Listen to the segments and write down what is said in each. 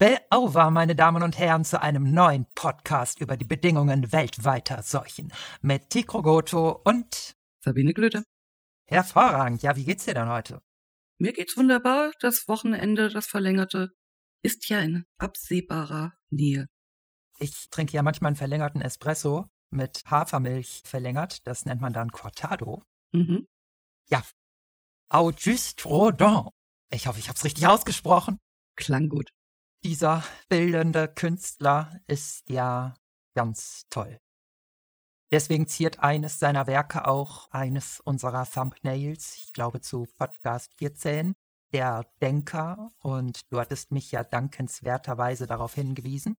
Spell over, meine Damen und Herren, zu einem neuen Podcast über die Bedingungen weltweiter Seuchen mit Tikro Goto und Sabine Glöte. Hervorragend. Ja, wie geht's dir denn heute? Mir geht's wunderbar. Das Wochenende, das verlängerte, ist ja in absehbarer Nähe. Ich trinke ja manchmal einen verlängerten Espresso mit Hafermilch verlängert. Das nennt man dann Cortado. Mhm. Ja. Auguste Rodin. Ich hoffe, ich habe es richtig ausgesprochen. Klang gut. Dieser bildende Künstler ist ja ganz toll. Deswegen ziert eines seiner Werke auch eines unserer Thumbnails, ich glaube zu Podcast 14, der Denker. Und du hattest mich ja dankenswerterweise darauf hingewiesen,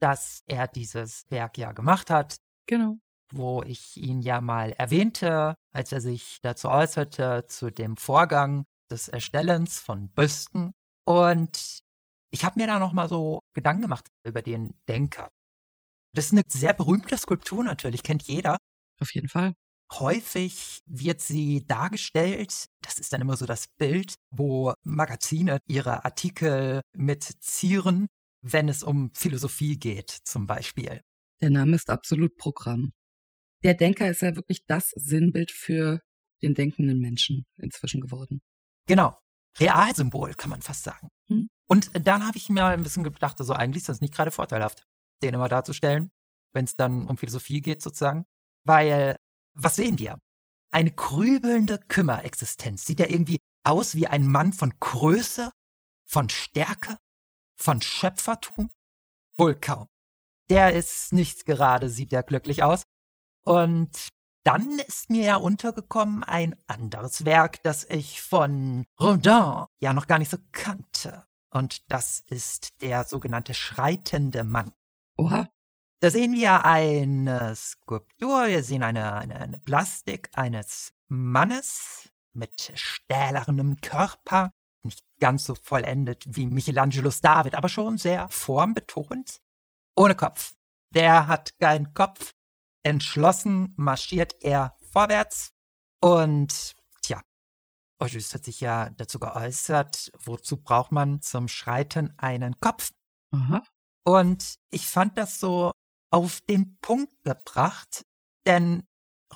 dass er dieses Werk ja gemacht hat. Genau. Wo ich ihn ja mal erwähnte, als er sich dazu äußerte, zu dem Vorgang des Erstellens von Büsten. Und ich habe mir da noch mal so Gedanken gemacht über den Denker. Das ist eine sehr berühmte Skulptur natürlich, kennt jeder. Auf jeden Fall. Häufig wird sie dargestellt, das ist dann immer so das Bild, wo Magazine ihre Artikel mit zieren, wenn es um Philosophie geht, zum Beispiel. Der Name ist absolut Programm. Der Denker ist ja wirklich das Sinnbild für den denkenden Menschen inzwischen geworden. Genau. Realsymbol, kann man fast sagen. Und dann habe ich mir ein bisschen gedacht, also eigentlich ist das nicht gerade vorteilhaft, den immer darzustellen, wenn es dann um Philosophie geht sozusagen. Weil, was sehen wir? Eine grübelnde Kümmerexistenz. Sieht er irgendwie aus wie ein Mann von Größe, von Stärke, von Schöpfertum? Wohl kaum. Der ist nicht gerade, sieht er glücklich aus. Und dann ist mir ja untergekommen ein anderes Werk, das ich von Rodin ja noch gar nicht so kannte. Und das ist der sogenannte schreitende Mann. Oha. Da sehen wir eine Skulptur, wir sehen eine, eine, eine Plastik eines Mannes mit stählernem Körper, nicht ganz so vollendet wie Michelangelos David, aber schon sehr formbetont, ohne Kopf. Der hat keinen Kopf, Entschlossen marschiert er vorwärts und Auguste hat sich ja dazu geäußert, wozu braucht man zum Schreiten einen Kopf? Aha. Und ich fand das so auf den Punkt gebracht, denn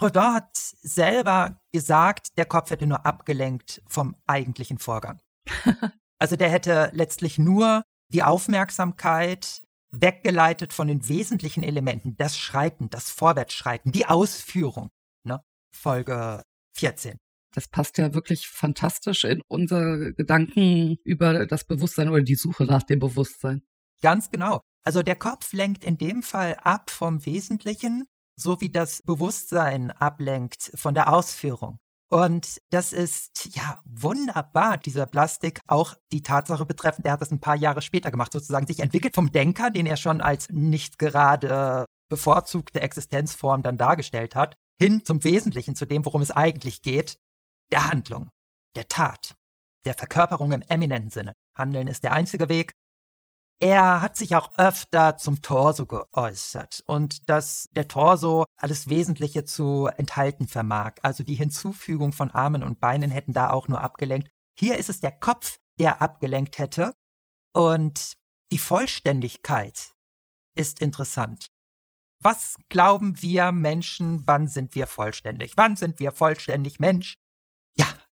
Rodin hat selber gesagt, der Kopf hätte nur abgelenkt vom eigentlichen Vorgang. also der hätte letztlich nur die Aufmerksamkeit weggeleitet von den wesentlichen Elementen, das Schreiten, das Vorwärtsschreiten, die Ausführung. Ne? Folge 14. Das passt ja wirklich fantastisch in unser Gedanken über das Bewusstsein oder die Suche nach dem Bewusstsein. Ganz genau. Also der Kopf lenkt in dem Fall ab vom Wesentlichen, so wie das Bewusstsein ablenkt von der Ausführung. Und das ist ja wunderbar, dieser Plastik, auch die Tatsache betreffend, er hat das ein paar Jahre später gemacht, sozusagen sich entwickelt vom Denker, den er schon als nicht gerade bevorzugte Existenzform dann dargestellt hat, hin zum Wesentlichen, zu dem, worum es eigentlich geht, der Handlung, der Tat, der Verkörperung im eminenten Sinne. Handeln ist der einzige Weg, er hat sich auch öfter zum Torso geäußert und dass der Torso alles Wesentliche zu enthalten vermag. Also die Hinzufügung von Armen und Beinen hätten da auch nur abgelenkt. Hier ist es der Kopf, der abgelenkt hätte. Und die Vollständigkeit ist interessant. Was glauben wir Menschen, wann sind wir vollständig? Wann sind wir vollständig Mensch?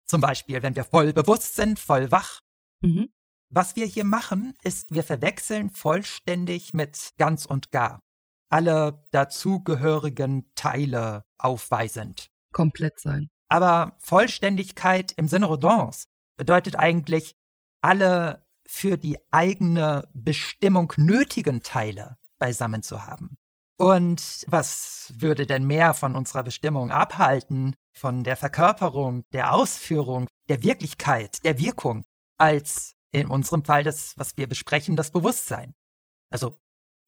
Zum Beispiel, wenn wir voll bewusst sind, voll wach. Mhm. Was wir hier machen, ist, wir verwechseln vollständig mit ganz und gar. Alle dazugehörigen Teile aufweisend. Komplett sein. Aber Vollständigkeit im Sinne Rodins bedeutet eigentlich, alle für die eigene Bestimmung nötigen Teile beisammen zu haben. Und was würde denn mehr von unserer Bestimmung abhalten, von der Verkörperung, der Ausführung, der Wirklichkeit, der Wirkung, als in unserem Fall das, was wir besprechen, das Bewusstsein. Also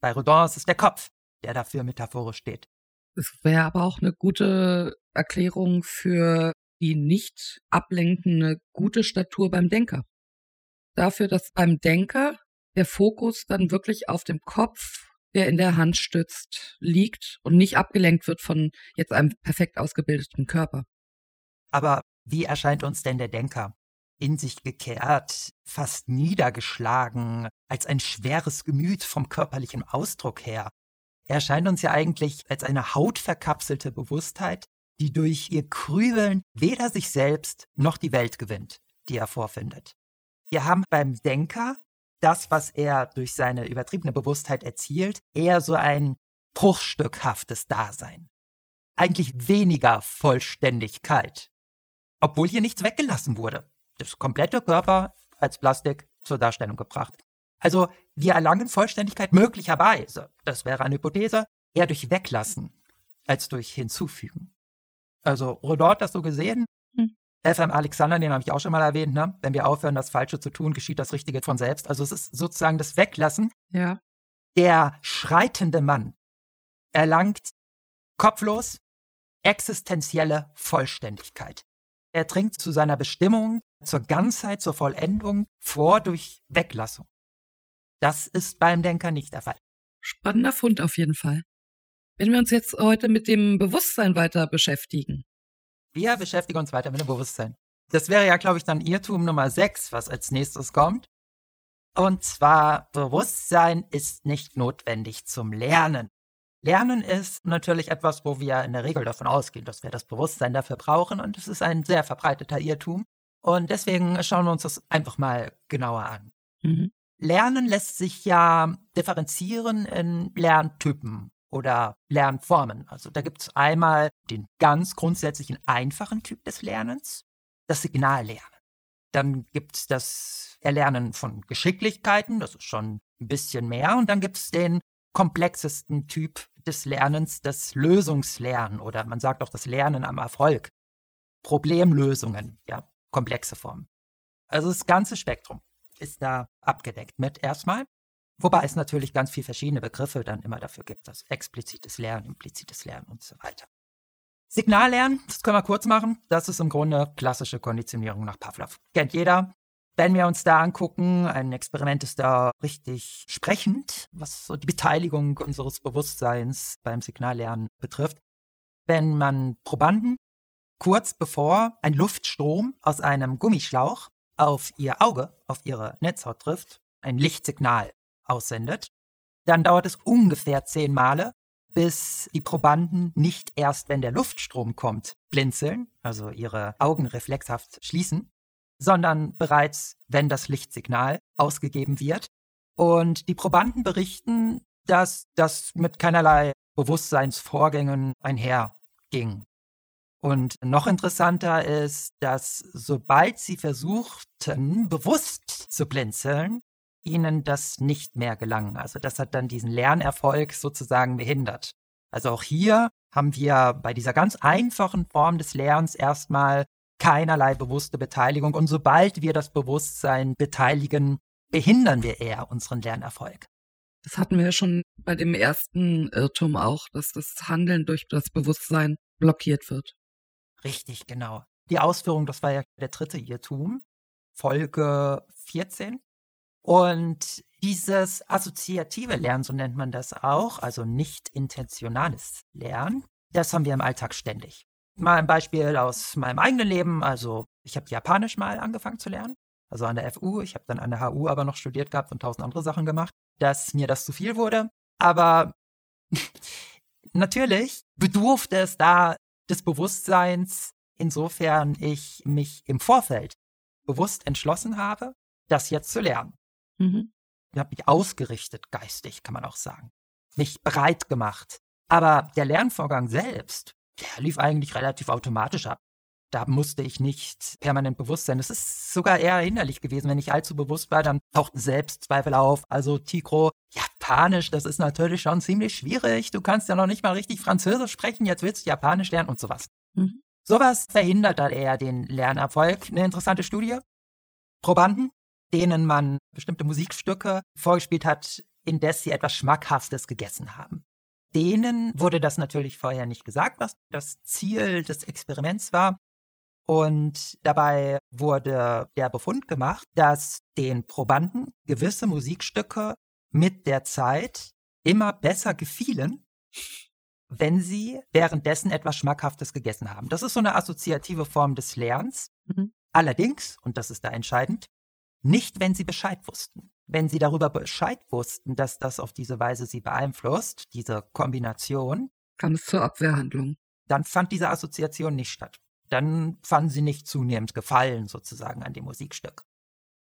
bei Rodin ist es der Kopf, der dafür metaphorisch steht. Es wäre aber auch eine gute Erklärung für die nicht ablenkende gute Statur beim Denker. Dafür, dass beim Denker der Fokus dann wirklich auf dem Kopf, der in der Hand stützt, liegt und nicht abgelenkt wird von jetzt einem perfekt ausgebildeten Körper. Aber wie erscheint uns denn der Denker? in sich gekehrt, fast niedergeschlagen, als ein schweres Gemüt vom körperlichen Ausdruck her. Er erscheint uns ja eigentlich als eine hautverkapselte Bewusstheit, die durch ihr Krübeln weder sich selbst noch die Welt gewinnt, die er vorfindet. Wir haben beim Denker das, was er durch seine übertriebene Bewusstheit erzielt, eher so ein bruchstückhaftes Dasein. Eigentlich weniger Vollständigkeit. Obwohl hier nichts weggelassen wurde. Das komplette Körper als Plastik zur Darstellung gebracht. Also wir erlangen Vollständigkeit möglicherweise, das wäre eine Hypothese, eher durch Weglassen als durch Hinzufügen. Also Rodot hat das so gesehen. FM Alexander, den habe ich auch schon mal erwähnt, ne? wenn wir aufhören, das Falsche zu tun, geschieht das Richtige von selbst. Also es ist sozusagen das Weglassen. Ja. Der schreitende Mann erlangt kopflos existenzielle Vollständigkeit. Er dringt zu seiner Bestimmung, zur Ganzheit, zur Vollendung vor durch Weglassung. Das ist beim Denker nicht der Fall. Spannender Fund auf jeden Fall. Wenn wir uns jetzt heute mit dem Bewusstsein weiter beschäftigen. Wir beschäftigen uns weiter mit dem Bewusstsein. Das wäre ja, glaube ich, dann Irrtum Nummer 6, was als nächstes kommt. Und zwar, Bewusstsein ist nicht notwendig zum Lernen. Lernen ist natürlich etwas, wo wir in der Regel davon ausgehen, dass wir das Bewusstsein dafür brauchen und es ist ein sehr verbreiteter Irrtum. Und deswegen schauen wir uns das einfach mal genauer an. Mhm. Lernen lässt sich ja differenzieren in Lerntypen oder Lernformen. Also da gibt es einmal den ganz grundsätzlichen einfachen Typ des Lernens, das Signallernen. Dann gibt es das Erlernen von Geschicklichkeiten, das ist schon ein bisschen mehr. Und dann gibt es den komplexesten Typ des Lernens, das Lösungslernen oder man sagt auch das Lernen am Erfolg. Problemlösungen, ja, komplexe Formen. Also das ganze Spektrum ist da abgedeckt mit erstmal. Wobei es natürlich ganz viele verschiedene Begriffe dann immer dafür gibt, das explizites Lernen, implizites Lernen und so weiter. Signallernen, das können wir kurz machen, das ist im Grunde klassische Konditionierung nach Pavlov. Kennt jeder. Wenn wir uns da angucken, ein Experiment ist da richtig sprechend, was so die Beteiligung unseres Bewusstseins beim Signallernen betrifft. Wenn man Probanden kurz bevor ein Luftstrom aus einem Gummischlauch auf ihr Auge, auf ihre Netzhaut trifft, ein Lichtsignal aussendet, dann dauert es ungefähr zehn Male, bis die Probanden nicht erst, wenn der Luftstrom kommt, blinzeln, also ihre Augen reflexhaft schließen, sondern bereits, wenn das Lichtsignal ausgegeben wird. Und die Probanden berichten, dass das mit keinerlei Bewusstseinsvorgängen einherging. Und noch interessanter ist, dass sobald sie versuchten, bewusst zu blinzeln, ihnen das nicht mehr gelang. Also das hat dann diesen Lernerfolg sozusagen behindert. Also auch hier haben wir bei dieser ganz einfachen Form des Lernens erstmal keinerlei bewusste Beteiligung. Und sobald wir das Bewusstsein beteiligen, behindern wir eher unseren Lernerfolg. Das hatten wir ja schon bei dem ersten Irrtum auch, dass das Handeln durch das Bewusstsein blockiert wird. Richtig, genau. Die Ausführung, das war ja der dritte Irrtum, Folge 14. Und dieses assoziative Lernen, so nennt man das auch, also nicht intentionales Lernen, das haben wir im Alltag ständig. Mal ein Beispiel aus meinem eigenen Leben. Also ich habe Japanisch mal angefangen zu lernen, also an der FU. Ich habe dann an der HU aber noch studiert gehabt und tausend andere Sachen gemacht, dass mir das zu viel wurde. Aber natürlich bedurfte es da des Bewusstseins, insofern ich mich im Vorfeld bewusst entschlossen habe, das jetzt zu lernen. Mhm. Ich habe mich ausgerichtet, geistig, kann man auch sagen. Mich bereit gemacht. Aber der Lernvorgang selbst, der lief eigentlich relativ automatisch ab. Da musste ich nicht permanent bewusst sein. Es ist sogar eher hinderlich gewesen. Wenn ich allzu bewusst war, dann tauchten Selbstzweifel auf. Also Tigro, Japanisch, das ist natürlich schon ziemlich schwierig. Du kannst ja noch nicht mal richtig Französisch sprechen. Jetzt willst du Japanisch lernen und sowas. Mhm. Sowas verhindert dann eher den Lernerfolg. Eine interessante Studie. Probanden, denen man bestimmte Musikstücke vorgespielt hat, indes sie etwas Schmackhaftes gegessen haben. Denen wurde das natürlich vorher nicht gesagt, was das Ziel des Experiments war. Und dabei wurde der Befund gemacht, dass den Probanden gewisse Musikstücke mit der Zeit immer besser gefielen, wenn sie währenddessen etwas Schmackhaftes gegessen haben. Das ist so eine assoziative Form des Lernens. Mhm. Allerdings, und das ist da entscheidend, nicht, wenn sie Bescheid wussten. Wenn sie darüber Bescheid wussten, dass das auf diese Weise sie beeinflusst, diese Kombination, kam es zur Abwehrhandlung. Dann fand diese Assoziation nicht statt. Dann fanden sie nicht zunehmend Gefallen sozusagen an dem Musikstück.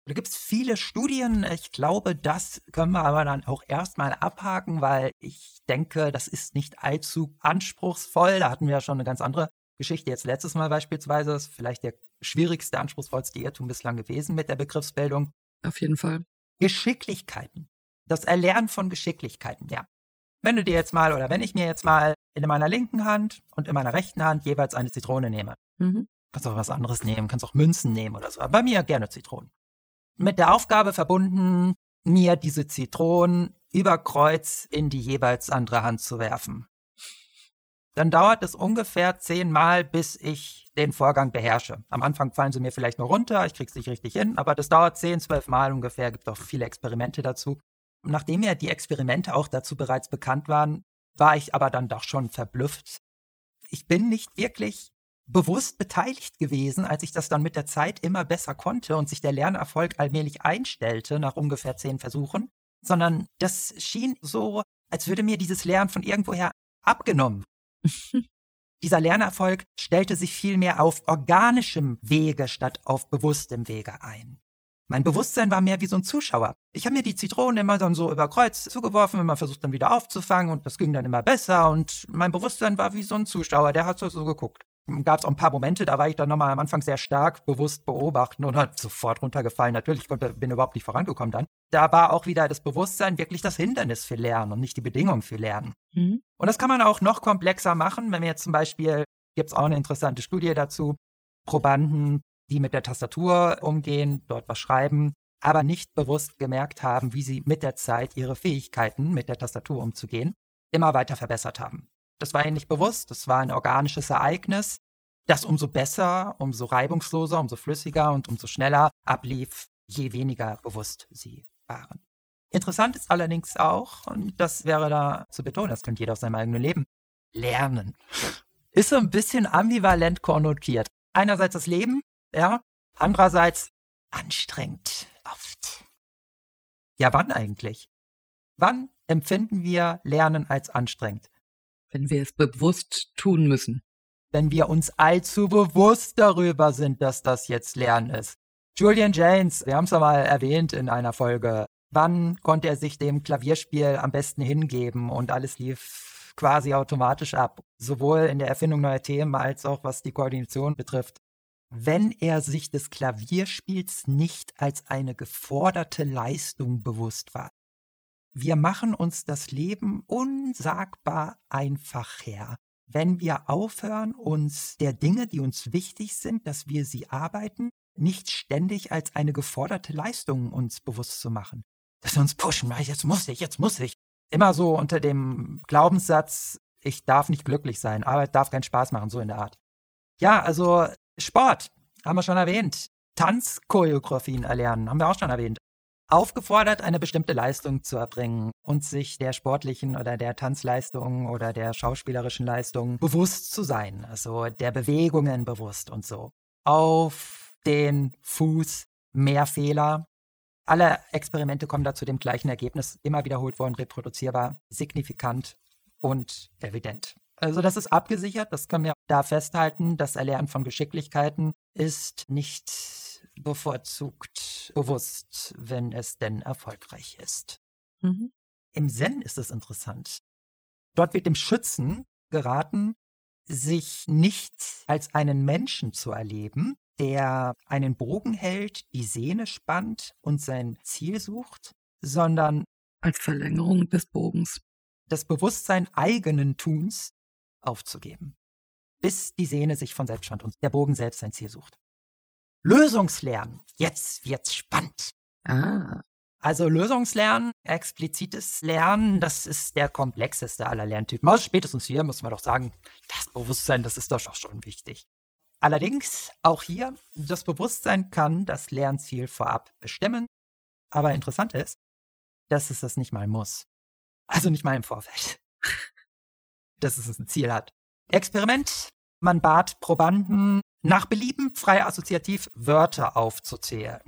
Da gibt es viele Studien. Ich glaube, das können wir aber dann auch erstmal abhaken, weil ich denke, das ist nicht allzu anspruchsvoll. Da hatten wir ja schon eine ganz andere Geschichte. Jetzt letztes Mal beispielsweise das ist vielleicht der schwierigste, anspruchsvollste Irrtum bislang gewesen mit der Begriffsbildung. Auf jeden Fall. Geschicklichkeiten. Das Erlernen von Geschicklichkeiten, ja. Wenn du dir jetzt mal oder wenn ich mir jetzt mal in meiner linken Hand und in meiner rechten Hand jeweils eine Zitrone nehme. Mhm. Kannst auch was anderes nehmen, kannst auch Münzen nehmen oder so. Aber bei mir gerne Zitronen mit der Aufgabe verbunden, mir diese Zitronen über Kreuz in die jeweils andere Hand zu werfen. Dann dauert es ungefähr zehnmal, bis ich den Vorgang beherrsche. Am Anfang fallen sie mir vielleicht nur runter, ich krieg's nicht richtig hin, aber das dauert zehn, zwölf Mal ungefähr, gibt auch viele Experimente dazu. Nachdem ja die Experimente auch dazu bereits bekannt waren, war ich aber dann doch schon verblüfft. Ich bin nicht wirklich bewusst beteiligt gewesen, als ich das dann mit der Zeit immer besser konnte und sich der Lernerfolg allmählich einstellte nach ungefähr zehn Versuchen, sondern das schien so, als würde mir dieses Lernen von irgendwoher abgenommen. Dieser Lernerfolg stellte sich vielmehr auf organischem Wege statt auf bewusstem Wege ein. Mein Bewusstsein war mehr wie so ein Zuschauer. Ich habe mir die Zitronen immer dann so über Kreuz zugeworfen, immer versucht dann wieder aufzufangen und das ging dann immer besser und mein Bewusstsein war wie so ein Zuschauer, der hat so, so geguckt gab es auch ein paar Momente, da war ich dann nochmal am Anfang sehr stark bewusst beobachten und hat sofort runtergefallen. Natürlich konnte, bin überhaupt nicht vorangekommen dann. Da war auch wieder das Bewusstsein wirklich das Hindernis für Lernen und nicht die Bedingung für Lernen. Mhm. Und das kann man auch noch komplexer machen, wenn wir jetzt zum Beispiel, gibt es auch eine interessante Studie dazu, Probanden, die mit der Tastatur umgehen, dort was schreiben, aber nicht bewusst gemerkt haben, wie sie mit der Zeit ihre Fähigkeiten, mit der Tastatur umzugehen, immer weiter verbessert haben. Das war ihnen nicht bewusst. Das war ein organisches Ereignis, das umso besser, umso reibungsloser, umso flüssiger und umso schneller ablief, je weniger bewusst sie waren. Interessant ist allerdings auch, und das wäre da zu betonen, das könnte jeder aus seinem eigenen Leben, lernen. Ist so ein bisschen ambivalent konnotiert. Einerseits das Leben, ja, andererseits anstrengend oft. Ja, wann eigentlich? Wann empfinden wir Lernen als anstrengend? Wenn wir es bewusst tun müssen. Wenn wir uns allzu bewusst darüber sind, dass das jetzt Lernen ist. Julian James, wir haben es ja mal erwähnt in einer Folge. Wann konnte er sich dem Klavierspiel am besten hingeben und alles lief quasi automatisch ab? Sowohl in der Erfindung neuer Themen als auch was die Koordination betrifft. Wenn er sich des Klavierspiels nicht als eine geforderte Leistung bewusst war wir machen uns das Leben unsagbar einfacher, wenn wir aufhören, uns der Dinge, die uns wichtig sind, dass wir sie arbeiten, nicht ständig als eine geforderte Leistung uns bewusst zu machen. Dass wir uns pushen, jetzt muss ich, jetzt muss ich. Immer so unter dem Glaubenssatz, ich darf nicht glücklich sein, Arbeit darf keinen Spaß machen, so in der Art. Ja, also Sport, haben wir schon erwähnt. Tanzchoreografien erlernen, haben wir auch schon erwähnt aufgefordert, eine bestimmte Leistung zu erbringen und sich der sportlichen oder der Tanzleistung oder der schauspielerischen Leistung bewusst zu sein, also der Bewegungen bewusst und so. Auf den Fuß mehr Fehler. Alle Experimente kommen da zu dem gleichen Ergebnis, immer wiederholt worden, reproduzierbar, signifikant und evident. Also das ist abgesichert, das können wir da festhalten. Das Erlernen von Geschicklichkeiten ist nicht bevorzugt bewusst, wenn es denn erfolgreich ist. Mhm. Im Zen ist es interessant. Dort wird dem Schützen geraten, sich nicht als einen Menschen zu erleben, der einen Bogen hält, die Sehne spannt und sein Ziel sucht, sondern als Verlängerung des Bogens das Bewusstsein eigenen Tuns aufzugeben, bis die Sehne sich von selbst spannt und der Bogen selbst sein Ziel sucht. Lösungslernen. Jetzt wird's spannend. Ah. Also Lösungslernen, explizites Lernen, das ist der komplexeste aller Lerntypen. Also spätestens hier muss man doch sagen, das Bewusstsein, das ist doch schon wichtig. Allerdings, auch hier, das Bewusstsein kann das Lernziel vorab bestimmen. Aber interessant ist, dass es das nicht mal muss. Also nicht mal im Vorfeld. dass es ein Ziel hat. Experiment Man bat Probanden nach Belieben frei assoziativ Wörter aufzuzählen.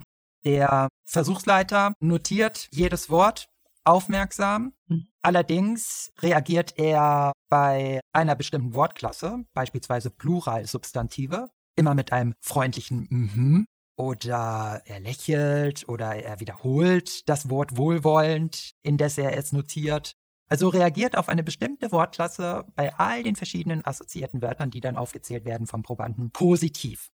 Der Versuchsleiter notiert jedes Wort aufmerksam. Mhm. Allerdings reagiert er bei einer bestimmten Wortklasse, beispielsweise Pluralsubstantive, immer mit einem freundlichen Mhm oder er lächelt oder er wiederholt das Wort wohlwollend, indes er es notiert. Also reagiert auf eine bestimmte Wortklasse bei all den verschiedenen assoziierten Wörtern, die dann aufgezählt werden vom Probanden, positiv.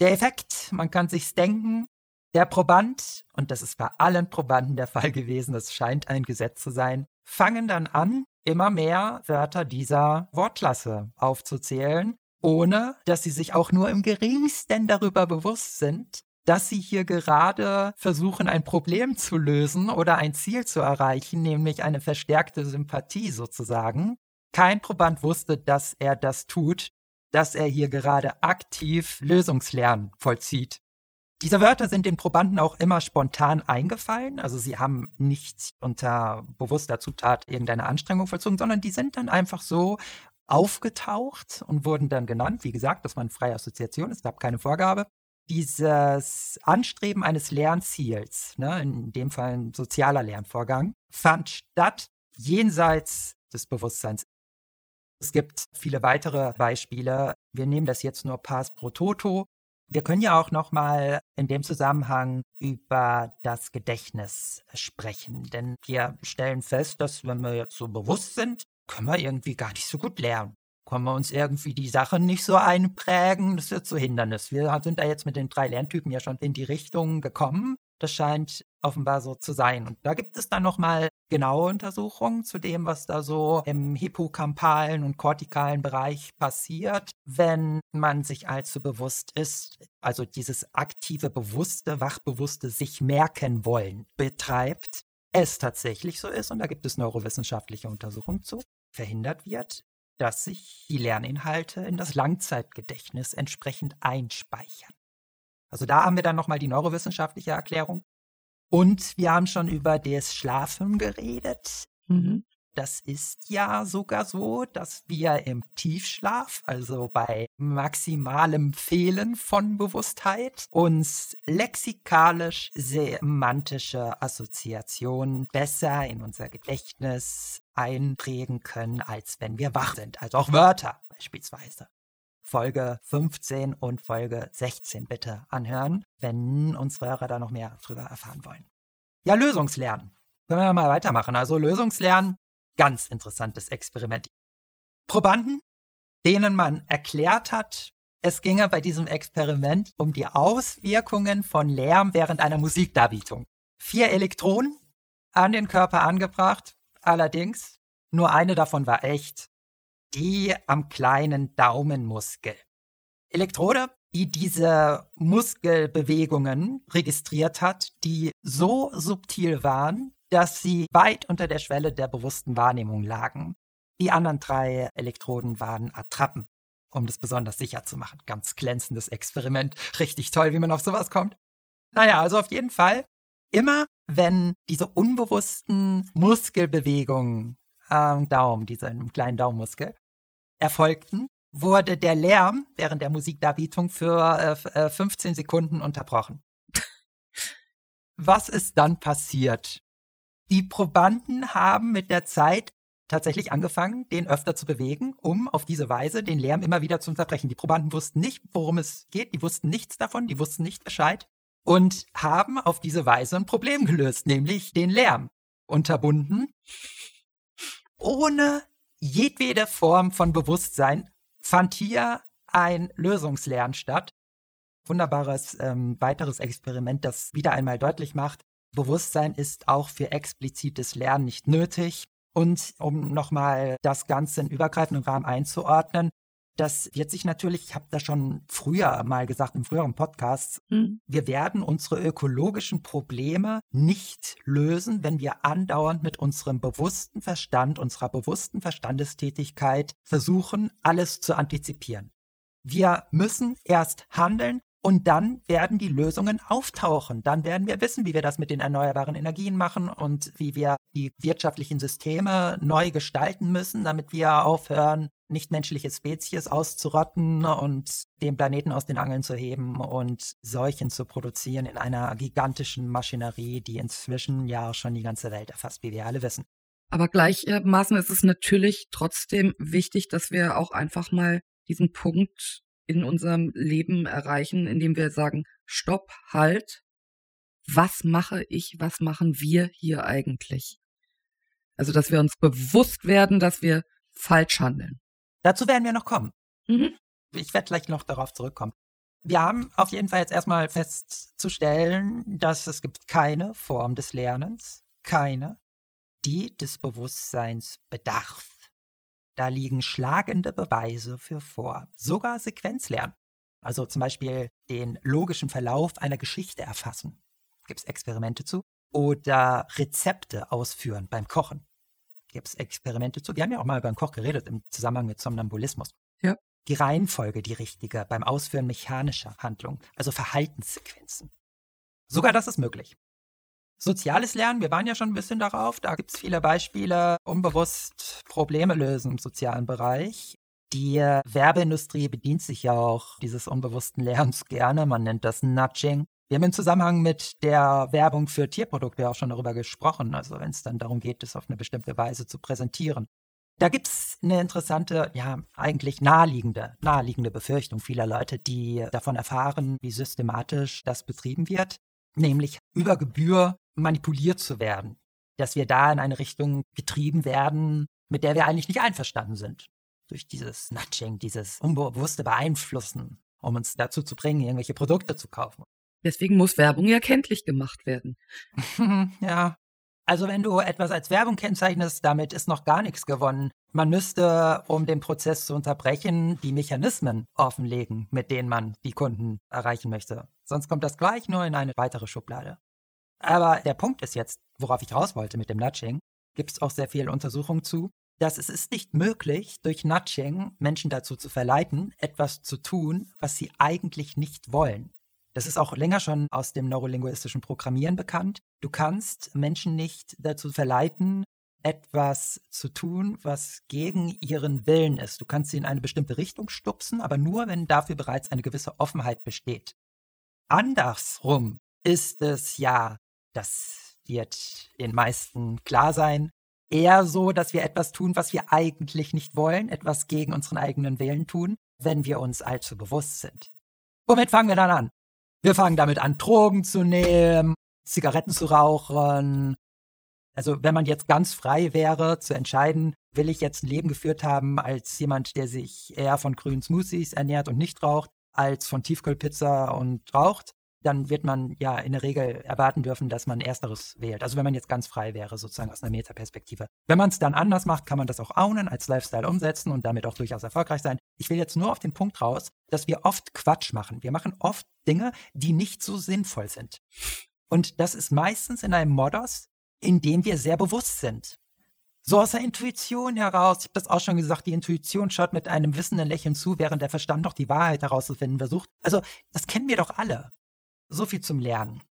Der Effekt, man kann sich's denken, der Proband, und das ist bei allen Probanden der Fall gewesen, das scheint ein Gesetz zu sein, fangen dann an, immer mehr Wörter dieser Wortklasse aufzuzählen, ohne dass sie sich auch nur im geringsten darüber bewusst sind, dass sie hier gerade versuchen, ein Problem zu lösen oder ein Ziel zu erreichen, nämlich eine verstärkte Sympathie sozusagen. Kein Proband wusste, dass er das tut, dass er hier gerade aktiv Lösungslernen vollzieht. Diese Wörter sind den Probanden auch immer spontan eingefallen, also sie haben nicht unter bewusster Zutat irgendeine Anstrengung vollzogen, sondern die sind dann einfach so aufgetaucht und wurden dann genannt. Wie gesagt, das war eine freie Assoziation, es gab keine Vorgabe. Dieses Anstreben eines Lernziels, ne, in dem Fall ein sozialer Lernvorgang, fand statt jenseits des Bewusstseins. Es gibt viele weitere Beispiele. Wir nehmen das jetzt nur Pass pro Toto. Wir können ja auch noch mal in dem Zusammenhang über das Gedächtnis sprechen, denn wir stellen fest, dass wenn wir jetzt so bewusst sind, können wir irgendwie gar nicht so gut lernen. Können wir uns irgendwie die Sachen nicht so einprägen? Das jetzt so Hindernis. Wir sind da jetzt mit den drei Lerntypen ja schon in die Richtung gekommen. Das scheint offenbar so zu sein. Und da gibt es dann nochmal genaue Untersuchungen zu dem, was da so im hippocampalen und kortikalen Bereich passiert, wenn man sich allzu bewusst ist, also dieses aktive, bewusste, wachbewusste sich merken wollen betreibt, es tatsächlich so ist, und da gibt es neurowissenschaftliche Untersuchungen zu, verhindert wird, dass sich die Lerninhalte in das Langzeitgedächtnis entsprechend einspeichern. Also da haben wir dann nochmal die neurowissenschaftliche Erklärung. Und wir haben schon über das Schlafen geredet. Mhm. Das ist ja sogar so, dass wir im Tiefschlaf, also bei maximalem Fehlen von Bewusstheit, uns lexikalisch semantische Assoziationen besser in unser Gedächtnis einprägen können, als wenn wir wach sind. Also auch Wörter beispielsweise. Folge 15 und Folge 16 bitte anhören, wenn unsere Hörer da noch mehr drüber erfahren wollen. Ja, Lösungslernen. Können wir mal weitermachen. Also Lösungslernen ganz interessantes Experiment. Probanden, denen man erklärt hat, es ginge bei diesem Experiment um die Auswirkungen von Lärm während einer Musikdarbietung. Vier Elektronen an den Körper angebracht, allerdings nur eine davon war echt, die am kleinen Daumenmuskel. Elektrode, die diese Muskelbewegungen registriert hat, die so subtil waren, dass sie weit unter der Schwelle der bewussten Wahrnehmung lagen. Die anderen drei Elektroden waren Attrappen, um das besonders sicher zu machen. Ganz glänzendes Experiment. Richtig toll, wie man auf sowas kommt. Naja, also auf jeden Fall, immer wenn diese unbewussten Muskelbewegungen am Daumen, dieser kleinen Daumenmuskel, erfolgten, wurde der Lärm während der Musikdarbietung für äh, 15 äh, Sekunden unterbrochen. Was ist dann passiert? Die Probanden haben mit der Zeit tatsächlich angefangen, den öfter zu bewegen, um auf diese Weise den Lärm immer wieder zu unterbrechen. Die Probanden wussten nicht, worum es geht, die wussten nichts davon, die wussten nicht Bescheid und haben auf diese Weise ein Problem gelöst, nämlich den Lärm unterbunden, ohne jedwede Form von Bewusstsein fand hier ein Lösungslernen statt. Wunderbares ähm, weiteres Experiment, das wieder einmal deutlich macht, Bewusstsein ist auch für explizites Lernen nicht nötig. Und um nochmal das Ganze in übergreifendem Rahmen einzuordnen, das wird sich natürlich, ich habe das schon früher mal gesagt, im früheren Podcast, mhm. wir werden unsere ökologischen Probleme nicht lösen, wenn wir andauernd mit unserem bewussten Verstand, unserer bewussten Verstandestätigkeit versuchen, alles zu antizipieren. Wir müssen erst handeln, Und dann werden die Lösungen auftauchen. Dann werden wir wissen, wie wir das mit den erneuerbaren Energien machen und wie wir die wirtschaftlichen Systeme neu gestalten müssen, damit wir aufhören, nichtmenschliche Spezies auszurotten und den Planeten aus den Angeln zu heben und Seuchen zu produzieren in einer gigantischen Maschinerie, die inzwischen ja schon die ganze Welt erfasst, wie wir alle wissen. Aber gleichermaßen ist es natürlich trotzdem wichtig, dass wir auch einfach mal diesen Punkt in unserem Leben erreichen, indem wir sagen, stopp, halt, was mache ich, was machen wir hier eigentlich? Also, dass wir uns bewusst werden, dass wir falsch handeln. Dazu werden wir noch kommen. Mhm. Ich werde gleich noch darauf zurückkommen. Wir haben auf jeden Fall jetzt erstmal festzustellen, dass es gibt keine Form des Lernens, keine, die des Bewusstseins bedarf. Da liegen schlagende Beweise für vor. Sogar Sequenzlernen. Also zum Beispiel den logischen Verlauf einer Geschichte erfassen. Gibt es Experimente zu? Oder Rezepte ausführen beim Kochen. Gibt es Experimente zu? Wir haben ja auch mal beim Koch geredet im Zusammenhang mit Somnambulismus. Ja. Die Reihenfolge, die richtige beim Ausführen mechanischer Handlungen, also Verhaltenssequenzen. Sogar das ist möglich. Soziales Lernen, wir waren ja schon ein bisschen darauf, da gibt es viele Beispiele, unbewusst Probleme lösen im sozialen Bereich. Die Werbeindustrie bedient sich ja auch dieses unbewussten Lernens gerne, man nennt das Nudging. Wir haben im Zusammenhang mit der Werbung für Tierprodukte auch schon darüber gesprochen, also wenn es dann darum geht, es auf eine bestimmte Weise zu präsentieren. Da gibt es eine interessante, ja, eigentlich naheliegende, naheliegende Befürchtung vieler Leute, die davon erfahren, wie systematisch das betrieben wird, nämlich über Gebühr manipuliert zu werden. Dass wir da in eine Richtung getrieben werden, mit der wir eigentlich nicht einverstanden sind. Durch dieses Nudging, dieses unbewusste Beeinflussen, um uns dazu zu bringen, irgendwelche Produkte zu kaufen. Deswegen muss Werbung ja kenntlich gemacht werden. ja. Also wenn du etwas als Werbung kennzeichnest, damit ist noch gar nichts gewonnen. Man müsste, um den Prozess zu unterbrechen, die Mechanismen offenlegen, mit denen man die Kunden erreichen möchte. Sonst kommt das gleich nur in eine weitere Schublade. Aber der Punkt ist jetzt, worauf ich raus wollte mit dem Nudging, gibt es auch sehr viel Untersuchungen zu, dass es ist nicht möglich, durch Nudging Menschen dazu zu verleiten, etwas zu tun, was sie eigentlich nicht wollen. Das ist auch länger schon aus dem neurolinguistischen Programmieren bekannt. Du kannst Menschen nicht dazu verleiten, etwas zu tun, was gegen ihren Willen ist. Du kannst sie in eine bestimmte Richtung stupsen, aber nur, wenn dafür bereits eine gewisse Offenheit besteht. Andersrum ist es ja das wird den meisten klar sein, eher so, dass wir etwas tun, was wir eigentlich nicht wollen, etwas gegen unseren eigenen Willen tun, wenn wir uns allzu bewusst sind. Womit fangen wir dann an? Wir fangen damit an, Drogen zu nehmen, Zigaretten zu rauchen. Also wenn man jetzt ganz frei wäre zu entscheiden, will ich jetzt ein Leben geführt haben als jemand, der sich eher von grünen Smoothies ernährt und nicht raucht, als von Tiefkühlpizza und raucht, dann wird man ja in der Regel erwarten dürfen, dass man Ersteres wählt. Also wenn man jetzt ganz frei wäre, sozusagen aus einer Metaperspektive. Wenn man es dann anders macht, kann man das auch ownen, als Lifestyle umsetzen und damit auch durchaus erfolgreich sein. Ich will jetzt nur auf den Punkt raus, dass wir oft Quatsch machen. Wir machen oft Dinge, die nicht so sinnvoll sind. Und das ist meistens in einem Modus, in dem wir sehr bewusst sind. So aus der Intuition heraus, ich habe das auch schon gesagt, die Intuition schaut mit einem wissenden Lächeln zu, während der Verstand doch die Wahrheit herauszufinden versucht. Also, das kennen wir doch alle. So viel zum Lernen.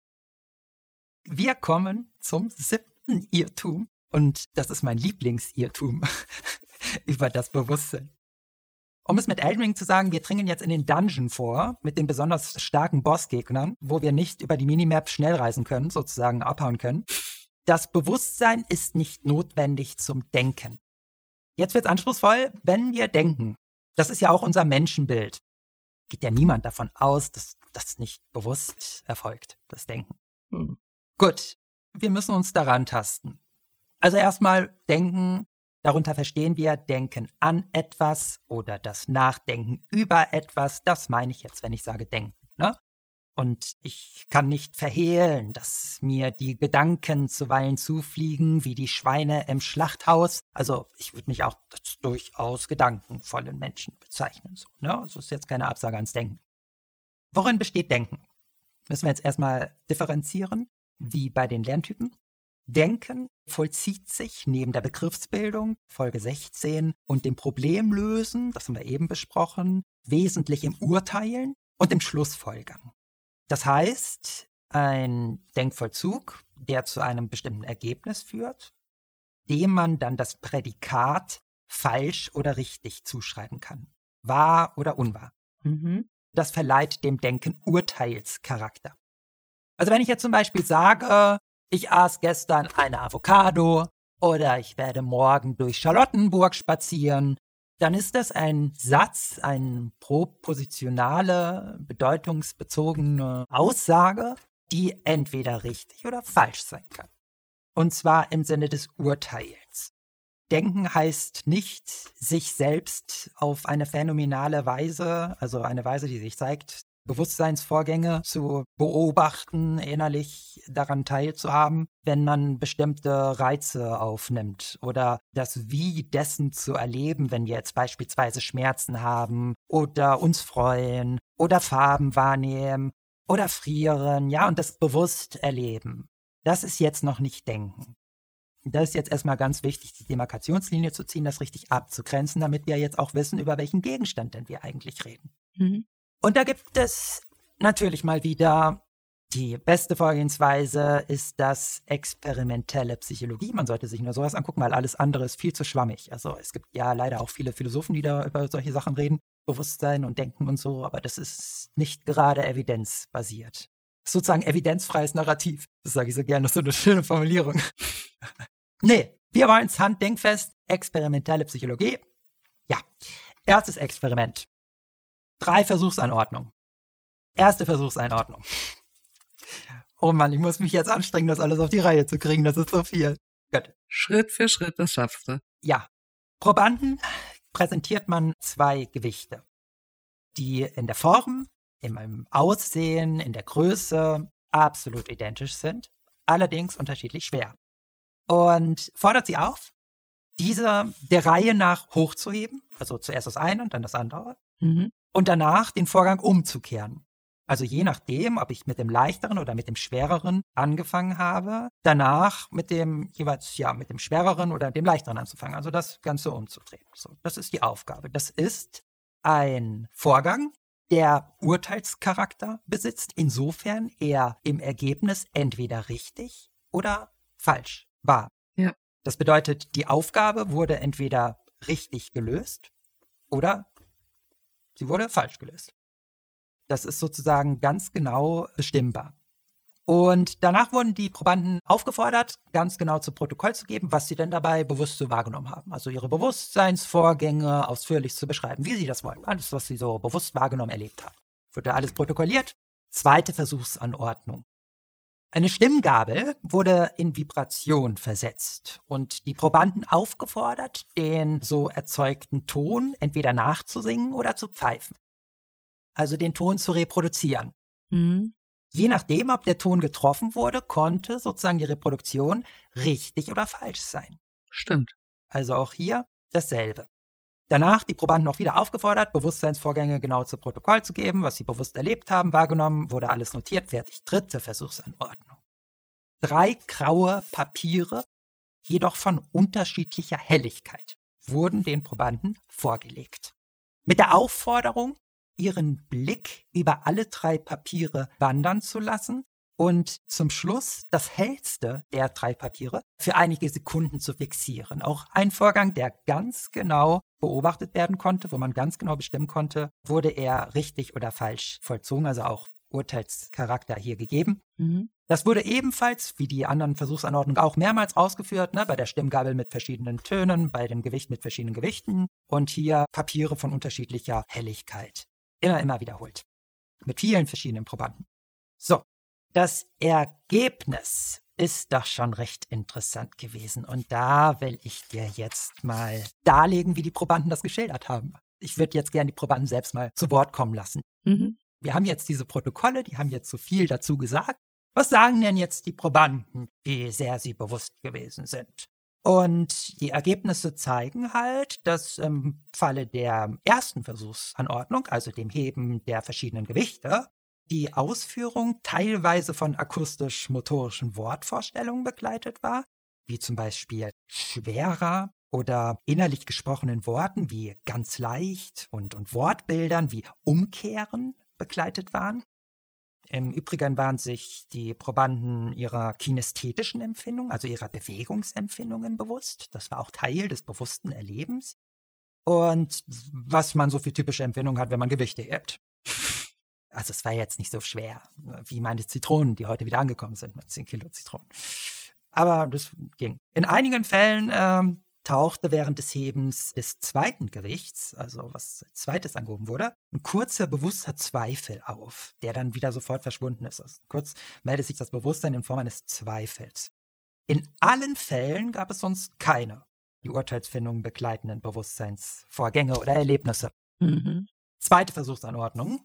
Wir kommen zum siebten Irrtum und das ist mein Lieblingsirrtum über das Bewusstsein. Um es mit Elden Ring zu sagen, wir dringen jetzt in den Dungeon vor mit den besonders starken Bossgegnern, wo wir nicht über die Minimap schnell reisen können, sozusagen abhauen können. Das Bewusstsein ist nicht notwendig zum Denken. Jetzt wird's anspruchsvoll, wenn wir denken. Das ist ja auch unser Menschenbild. Geht ja niemand davon aus, dass das nicht bewusst erfolgt, das Denken. Hm. Gut, wir müssen uns daran tasten. Also erstmal denken, darunter verstehen wir Denken an etwas oder das Nachdenken über etwas. Das meine ich jetzt, wenn ich sage Denken. Ne? Und ich kann nicht verhehlen, dass mir die Gedanken zuweilen zufliegen, wie die Schweine im Schlachthaus. Also ich würde mich auch als durchaus gedankenvollen Menschen bezeichnen. So, ne? Also ist jetzt keine Absage ans Denken. Worin besteht Denken? Müssen wir jetzt erstmal differenzieren, wie bei den Lerntypen. Denken vollzieht sich neben der Begriffsbildung, Folge 16, und dem Problemlösen, das haben wir eben besprochen, wesentlich im Urteilen, und dem Schlussfolgern. Das heißt, ein Denkvollzug, der zu einem bestimmten Ergebnis führt, dem man dann das Prädikat falsch oder richtig zuschreiben kann. Wahr oder unwahr. Mhm. Das verleiht dem Denken Urteilscharakter. Also wenn ich jetzt zum Beispiel sage, ich aß gestern eine Avocado oder ich werde morgen durch Charlottenburg spazieren, dann ist das ein Satz, eine propositionale, bedeutungsbezogene Aussage, die entweder richtig oder falsch sein kann. Und zwar im Sinne des Urteils. Denken heißt nicht, sich selbst auf eine phänomenale Weise, also eine Weise, die sich zeigt, Bewusstseinsvorgänge zu beobachten, innerlich daran teilzuhaben, wenn man bestimmte Reize aufnimmt oder das Wie dessen zu erleben, wenn wir jetzt beispielsweise Schmerzen haben oder uns freuen oder Farben wahrnehmen oder frieren, ja, und das bewusst erleben. Das ist jetzt noch nicht Denken. Das ist jetzt erstmal ganz wichtig, die Demarkationslinie zu ziehen, das richtig abzugrenzen, damit wir jetzt auch wissen, über welchen Gegenstand denn wir eigentlich reden. Mhm. Und da gibt es natürlich mal wieder die beste Vorgehensweise ist das experimentelle Psychologie. Man sollte sich nur sowas angucken, weil alles andere ist viel zu schwammig. Also es gibt ja leider auch viele Philosophen, die da über solche Sachen reden, Bewusstsein und Denken und so, aber das ist nicht gerade evidenzbasiert. Sozusagen evidenzfreies Narrativ. Das sage ich so gerne, das ist so eine schöne Formulierung. Nee, wir wollen es handdenkfest, experimentelle Psychologie. Ja, erstes Experiment. Drei Versuchsanordnungen. Erste Versuchseinordnung. Oh Mann, ich muss mich jetzt anstrengen, das alles auf die Reihe zu kriegen. Das ist so viel. Gut. Schritt für Schritt, das schaffst du. Ja. Probanden präsentiert man zwei Gewichte, die in der Form, im Aussehen, in der Größe absolut identisch sind, allerdings unterschiedlich schwer. Und fordert sie auf, diese der Reihe nach hochzuheben, also zuerst das eine und dann das andere, mhm und danach den Vorgang umzukehren. Also je nachdem, ob ich mit dem leichteren oder mit dem schwereren angefangen habe, danach mit dem jeweils ja mit dem schwereren oder dem leichteren anzufangen. Also das Ganze umzudrehen. So, das ist die Aufgabe. Das ist ein Vorgang, der Urteilscharakter besitzt, insofern er im Ergebnis entweder richtig oder falsch war. Ja. Das bedeutet, die Aufgabe wurde entweder richtig gelöst oder Sie wurde falsch gelöst. Das ist sozusagen ganz genau bestimmbar. Und danach wurden die Probanden aufgefordert, ganz genau zu Protokoll zu geben, was sie denn dabei bewusst so wahrgenommen haben. Also ihre Bewusstseinsvorgänge ausführlich zu beschreiben, wie sie das wollen. Alles, was sie so bewusst wahrgenommen erlebt haben. Wurde alles protokolliert. Zweite Versuchsanordnung. Eine Stimmgabel wurde in Vibration versetzt und die Probanden aufgefordert, den so erzeugten Ton entweder nachzusingen oder zu pfeifen. Also den Ton zu reproduzieren. Mhm. Je nachdem, ob der Ton getroffen wurde, konnte sozusagen die Reproduktion richtig oder falsch sein. Stimmt. Also auch hier dasselbe. Danach die Probanden auch wieder aufgefordert, Bewusstseinsvorgänge genau zu Protokoll zu geben, was sie bewusst erlebt haben, wahrgenommen, wurde alles notiert, fertig. Dritte Versuchsanordnung. Drei graue Papiere, jedoch von unterschiedlicher Helligkeit, wurden den Probanden vorgelegt. Mit der Aufforderung, ihren Blick über alle drei Papiere wandern zu lassen und zum Schluss das hellste der drei Papiere für einige Sekunden zu fixieren. Auch ein Vorgang, der ganz genau beobachtet werden konnte, wo man ganz genau bestimmen konnte, wurde er richtig oder falsch vollzogen, also auch Urteilscharakter hier gegeben. Mhm. Das wurde ebenfalls, wie die anderen Versuchsanordnungen, auch mehrmals ausgeführt, ne, bei der Stimmgabel mit verschiedenen Tönen, bei dem Gewicht mit verschiedenen Gewichten und hier Papiere von unterschiedlicher Helligkeit. Immer, immer wiederholt. Mit vielen verschiedenen Probanden. So, das Ergebnis ist doch schon recht interessant gewesen. Und da will ich dir jetzt mal darlegen, wie die Probanden das geschildert haben. Ich würde jetzt gerne die Probanden selbst mal zu Wort kommen lassen. Mhm. Wir haben jetzt diese Protokolle, die haben jetzt so viel dazu gesagt. Was sagen denn jetzt die Probanden, wie sehr sie bewusst gewesen sind? Und die Ergebnisse zeigen halt, dass im Falle der ersten Versuchsanordnung, also dem Heben der verschiedenen Gewichte, die Ausführung teilweise von akustisch-motorischen Wortvorstellungen begleitet war, wie zum Beispiel schwerer oder innerlich gesprochenen Worten wie ganz leicht und, und Wortbildern wie umkehren, begleitet waren. Im Übrigen waren sich die Probanden ihrer kinästhetischen Empfindung, also ihrer Bewegungsempfindungen bewusst. Das war auch Teil des bewussten Erlebens. Und was man so für typische Empfindungen hat, wenn man Gewichte hebt. Also es war jetzt nicht so schwer, wie meine Zitronen, die heute wieder angekommen sind mit 10 Kilo Zitronen. Aber das ging. In einigen Fällen ähm, tauchte während des Hebens des zweiten Gewichts, also was als zweites angehoben wurde, ein kurzer bewusster Zweifel auf, der dann wieder sofort verschwunden ist. Also kurz meldet sich das Bewusstsein in Form eines Zweifels. In allen Fällen gab es sonst keine die Urteilsfindung begleitenden Bewusstseinsvorgänge oder Erlebnisse. Mhm. Zweite Versuchsanordnung.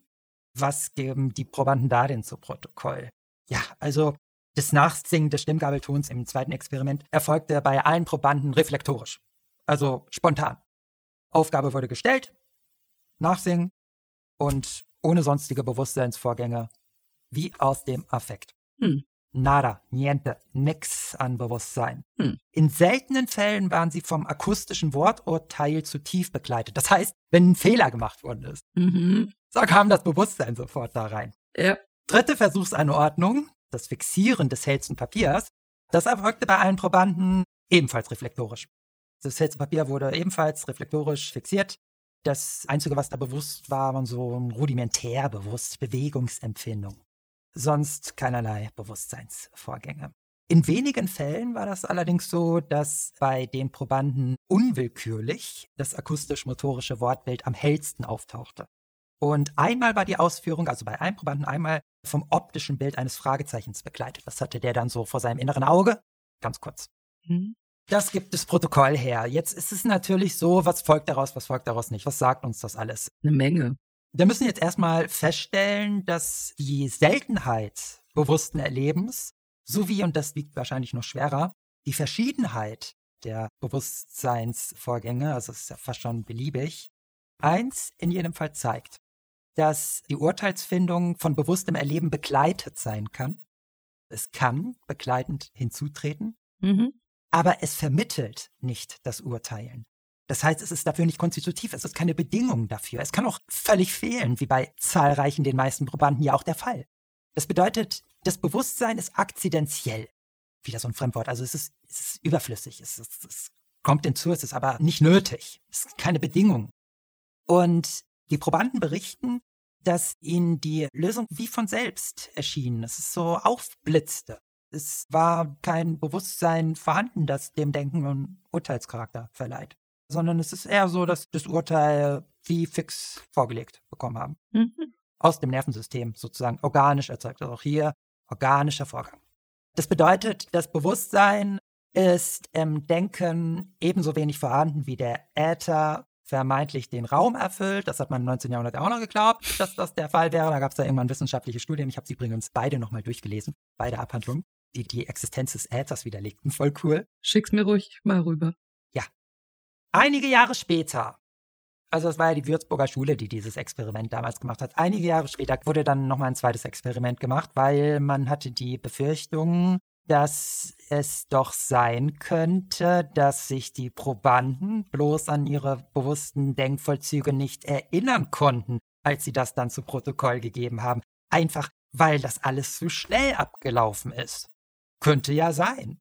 Was geben die Probanden da denn zu Protokoll? Ja, also das Nachsingen des Stimmgabeltons im zweiten Experiment erfolgte bei allen Probanden reflektorisch, also spontan. Aufgabe wurde gestellt, nachsingen und ohne sonstige Bewusstseinsvorgänge, wie aus dem Affekt. Hm. Nada, niente, nix an Bewusstsein. Hm. In seltenen Fällen waren sie vom akustischen Worturteil zu tief begleitet. Das heißt, wenn ein Fehler gemacht worden ist, mhm. So kam das Bewusstsein sofort da rein. Ja. Dritte Versuchsanordnung, das Fixieren des hellsten Papiers, das erfolgte bei allen Probanden ebenfalls reflektorisch. Das hellste Papier wurde ebenfalls reflektorisch fixiert. Das Einzige, was da bewusst war, waren so rudimentär bewusst Bewegungsempfindung. Sonst keinerlei Bewusstseinsvorgänge. In wenigen Fällen war das allerdings so, dass bei den Probanden unwillkürlich das akustisch-motorische Wortbild am hellsten auftauchte. Und einmal war die Ausführung, also bei einem Probanden einmal vom optischen Bild eines Fragezeichens begleitet. Das hatte der dann so vor seinem inneren Auge. Ganz kurz. Mhm. Das gibt das Protokoll her. Jetzt ist es natürlich so, was folgt daraus, was folgt daraus nicht. Was sagt uns das alles? Eine Menge. Wir müssen jetzt erstmal feststellen, dass die Seltenheit bewussten Erlebens sowie, und das wiegt wahrscheinlich noch schwerer, die Verschiedenheit der Bewusstseinsvorgänge, also es ist ja fast schon beliebig, eins in jedem Fall zeigt dass die Urteilsfindung von bewusstem Erleben begleitet sein kann. Es kann begleitend hinzutreten, mhm. aber es vermittelt nicht das Urteilen. Das heißt, es ist dafür nicht konstitutiv, es ist keine Bedingung dafür. Es kann auch völlig fehlen, wie bei zahlreichen, den meisten Probanden ja auch der Fall. Das bedeutet, das Bewusstsein ist akzidentiell. Wieder so ein Fremdwort. Also es ist, es ist überflüssig, es, ist, es kommt hinzu, es ist aber nicht nötig. Es ist keine Bedingung. Und die Probanden berichten, dass ihnen die Lösung wie von selbst erschien. Es ist so aufblitzte. Es war kein Bewusstsein vorhanden, das dem Denken einen Urteilscharakter verleiht, sondern es ist eher so, dass das Urteil wie fix vorgelegt bekommen haben. Mhm. Aus dem Nervensystem sozusagen organisch erzeugt. Also auch hier organischer Vorgang. Das bedeutet, das Bewusstsein ist im Denken ebenso wenig vorhanden wie der Äther vermeintlich den Raum erfüllt. Das hat man im 19. Jahrhundert auch noch geglaubt, dass das der Fall wäre. Da gab es ja irgendwann wissenschaftliche Studien. Ich habe sie übrigens beide nochmal durchgelesen, beide Abhandlungen, die die Existenz des Äthers widerlegten. Voll cool. Schick's mir ruhig mal rüber. Ja. Einige Jahre später, also es war ja die Würzburger Schule, die dieses Experiment damals gemacht hat. Einige Jahre später wurde dann nochmal ein zweites Experiment gemacht, weil man hatte die Befürchtung, dass es doch sein könnte, dass sich die Probanden bloß an ihre bewussten Denkvollzüge nicht erinnern konnten, als sie das dann zu Protokoll gegeben haben. Einfach weil das alles zu schnell abgelaufen ist. Könnte ja sein.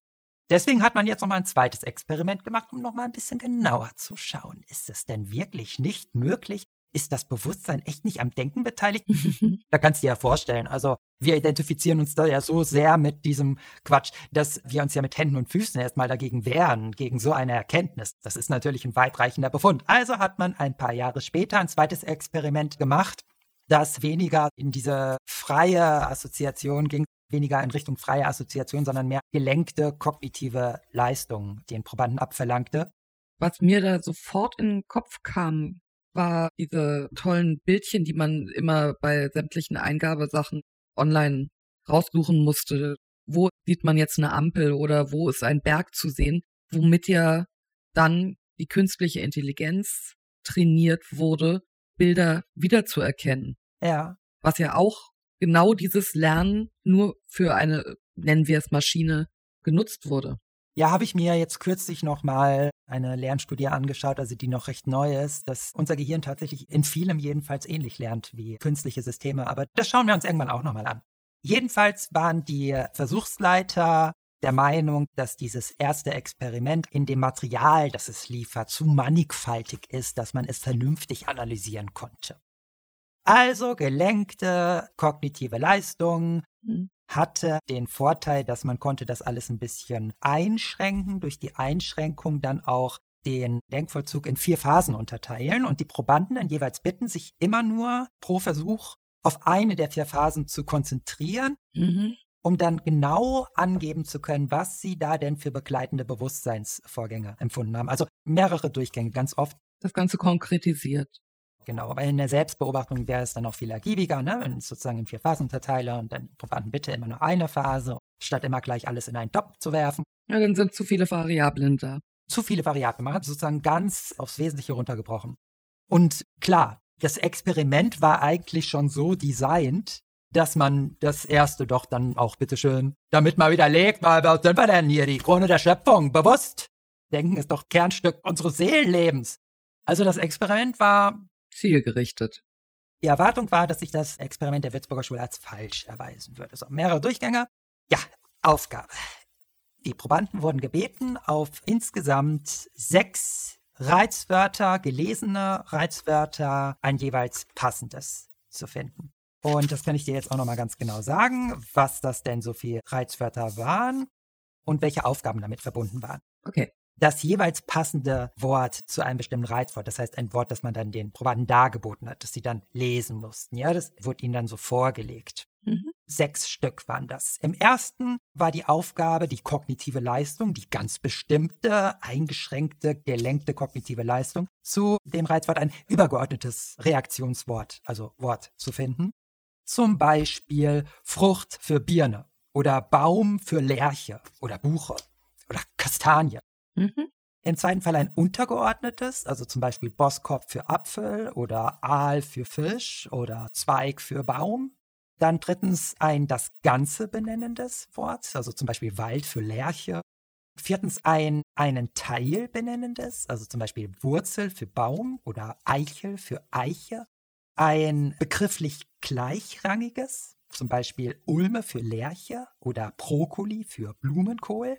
Deswegen hat man jetzt noch mal ein zweites Experiment gemacht, um noch mal ein bisschen genauer zu schauen. Ist es denn wirklich nicht möglich, ist das Bewusstsein echt nicht am Denken beteiligt? da kannst du dir ja vorstellen. Also wir identifizieren uns da ja so sehr mit diesem Quatsch, dass wir uns ja mit Händen und Füßen erstmal dagegen wehren, gegen so eine Erkenntnis. Das ist natürlich ein weitreichender Befund. Also hat man ein paar Jahre später ein zweites Experiment gemacht, das weniger in diese freie Assoziation ging, weniger in Richtung freie Assoziation, sondern mehr gelenkte kognitive Leistung den Probanden abverlangte. Was mir da sofort in den Kopf kam, war diese tollen Bildchen, die man immer bei sämtlichen Eingabesachen online raussuchen musste. Wo sieht man jetzt eine Ampel oder wo ist ein Berg zu sehen, womit ja dann die künstliche Intelligenz trainiert wurde, Bilder wiederzuerkennen. Ja. Was ja auch genau dieses Lernen nur für eine, nennen wir es Maschine, genutzt wurde. Ja, habe ich mir jetzt kürzlich nochmal eine Lernstudie angeschaut, also die noch recht neu ist, dass unser Gehirn tatsächlich in vielem jedenfalls ähnlich lernt wie künstliche Systeme. Aber das schauen wir uns irgendwann auch nochmal an. Jedenfalls waren die Versuchsleiter der Meinung, dass dieses erste Experiment in dem Material, das es liefert, zu mannigfaltig ist, dass man es vernünftig analysieren konnte. Also gelenkte kognitive Leistung mhm. Hatte den Vorteil, dass man konnte das alles ein bisschen einschränken, durch die Einschränkung dann auch den Denkvollzug in vier Phasen unterteilen und die Probanden dann jeweils bitten, sich immer nur pro Versuch auf eine der vier Phasen zu konzentrieren mhm um dann genau angeben zu können, was sie da denn für begleitende Bewusstseinsvorgänge empfunden haben. Also mehrere Durchgänge, ganz oft. Das Ganze konkretisiert. Genau, aber in der Selbstbeobachtung wäre es dann auch viel ergiebiger, ne? wenn ich sozusagen in vier Phasen unterteile und dann Probanden bitte immer nur eine Phase, statt immer gleich alles in einen Topf zu werfen. Ja, dann sind zu viele Variablen da. Zu viele Variablen. Man hat sozusagen ganz aufs Wesentliche runtergebrochen. Und klar, das Experiment war eigentlich schon so designt, dass man das erste doch dann auch bitteschön damit mal widerlegt, weil was sind wir denn hier, die Krone der Schöpfung, bewusst. Denken ist doch Kernstück unseres Seelenlebens. Also das Experiment war zielgerichtet. Die Erwartung war, dass sich das Experiment der Würzburger Schule als falsch erweisen würde. So, mehrere Durchgänge. Ja, Aufgabe. Die Probanden wurden gebeten, auf insgesamt sechs Reizwörter, gelesene Reizwörter, ein jeweils passendes zu finden. Und das kann ich dir jetzt auch nochmal ganz genau sagen, was das denn so viele Reizwörter waren und welche Aufgaben damit verbunden waren. Okay. Das jeweils passende Wort zu einem bestimmten Reizwort, das heißt ein Wort, das man dann den Probanden dargeboten hat, das sie dann lesen mussten. Ja, das wurde ihnen dann so vorgelegt. Mhm. Sechs Stück waren das. Im ersten war die Aufgabe, die kognitive Leistung, die ganz bestimmte, eingeschränkte, gelenkte kognitive Leistung, zu dem Reizwort ein übergeordnetes Reaktionswort, also Wort zu finden. Zum Beispiel Frucht für Birne oder Baum für Lerche oder Buche oder Kastanie. Mhm. Im zweiten Fall ein untergeordnetes, also zum Beispiel Bosskopf für Apfel oder Aal für Fisch oder Zweig für Baum. Dann drittens ein das Ganze benennendes Wort, also zum Beispiel Wald für Lerche. Viertens ein einen Teil benennendes, also zum Beispiel Wurzel für Baum oder Eichel für Eiche ein begrifflich gleichrangiges, zum Beispiel Ulme für Lerche oder Brokkoli für Blumenkohl,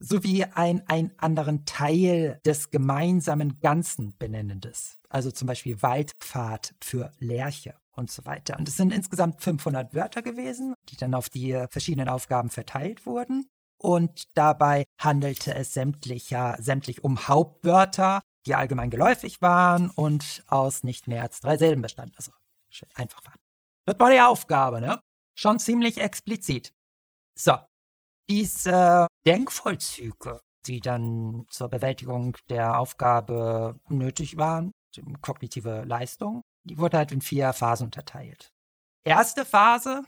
sowie ein einen anderen Teil des gemeinsamen Ganzen benennendes, also zum Beispiel Waldpfad für Lerche und so weiter. Und es sind insgesamt 500 Wörter gewesen, die dann auf die verschiedenen Aufgaben verteilt wurden. Und dabei handelte es sämtlicher, sämtlich um Hauptwörter, die allgemein geläufig waren und aus nicht mehr als drei Silben bestanden. Also schön einfach waren. Das war die Aufgabe, ne? Schon ziemlich explizit. So, diese Denkvollzüge, die dann zur Bewältigung der Aufgabe nötig waren, kognitive Leistung, die wurde halt in vier Phasen unterteilt. Erste Phase,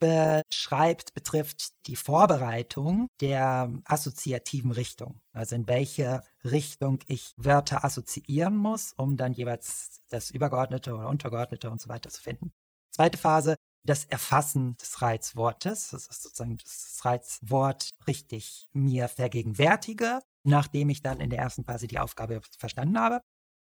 beschreibt, betrifft die Vorbereitung der assoziativen Richtung. Also in welche Richtung ich Wörter assoziieren muss, um dann jeweils das Übergeordnete oder Untergeordnete und so weiter zu finden. Zweite Phase, das Erfassen des Reizwortes. Das ist sozusagen das Reizwort richtig mir vergegenwärtige, nachdem ich dann in der ersten Phase die Aufgabe verstanden habe.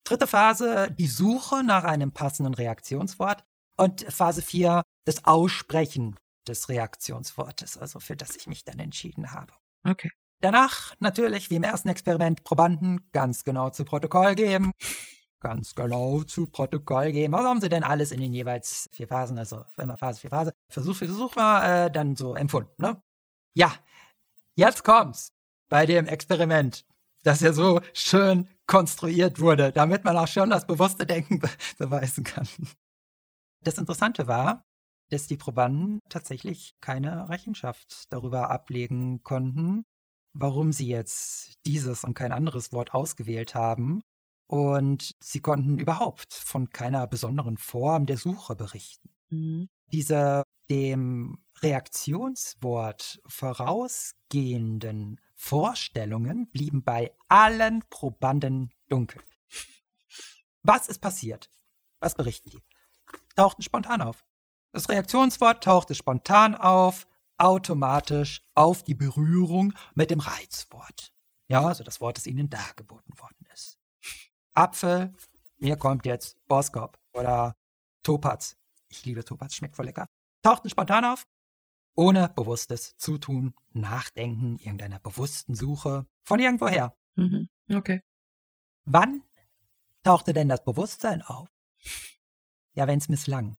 Dritte Phase, die Suche nach einem passenden Reaktionswort. Und Phase 4, das Aussprechen des Reaktionswortes, also für das ich mich dann entschieden habe. Okay. Danach natürlich, wie im ersten Experiment, Probanden ganz genau zu Protokoll geben. Ganz genau zu Protokoll geben. Was haben sie denn alles in den jeweils vier Phasen, also immer Phase für Phase, Versuch für Versuch war, äh, dann so empfunden, ne? Ja, jetzt kommt's bei dem Experiment, das ja so schön konstruiert wurde, damit man auch schon das bewusste Denken be beweisen kann. Das Interessante war, dass die Probanden tatsächlich keine Rechenschaft darüber ablegen konnten, warum sie jetzt dieses und kein anderes Wort ausgewählt haben. Und sie konnten überhaupt von keiner besonderen Form der Suche berichten. Mhm. Diese dem Reaktionswort vorausgehenden Vorstellungen blieben bei allen Probanden dunkel. Was ist passiert? Was berichten die? tauchten spontan auf. Das Reaktionswort tauchte spontan auf, automatisch auf die Berührung mit dem Reizwort. Ja, also das Wort, das ihnen dargeboten worden ist. Apfel, mir kommt jetzt Boskop oder Topaz. Ich liebe Topaz, schmeckt voll lecker. Tauchten spontan auf, ohne bewusstes Zutun, Nachdenken, irgendeiner bewussten Suche von irgendwoher. Mhm. Okay. Wann tauchte denn das Bewusstsein auf? Ja, wenn es misslang.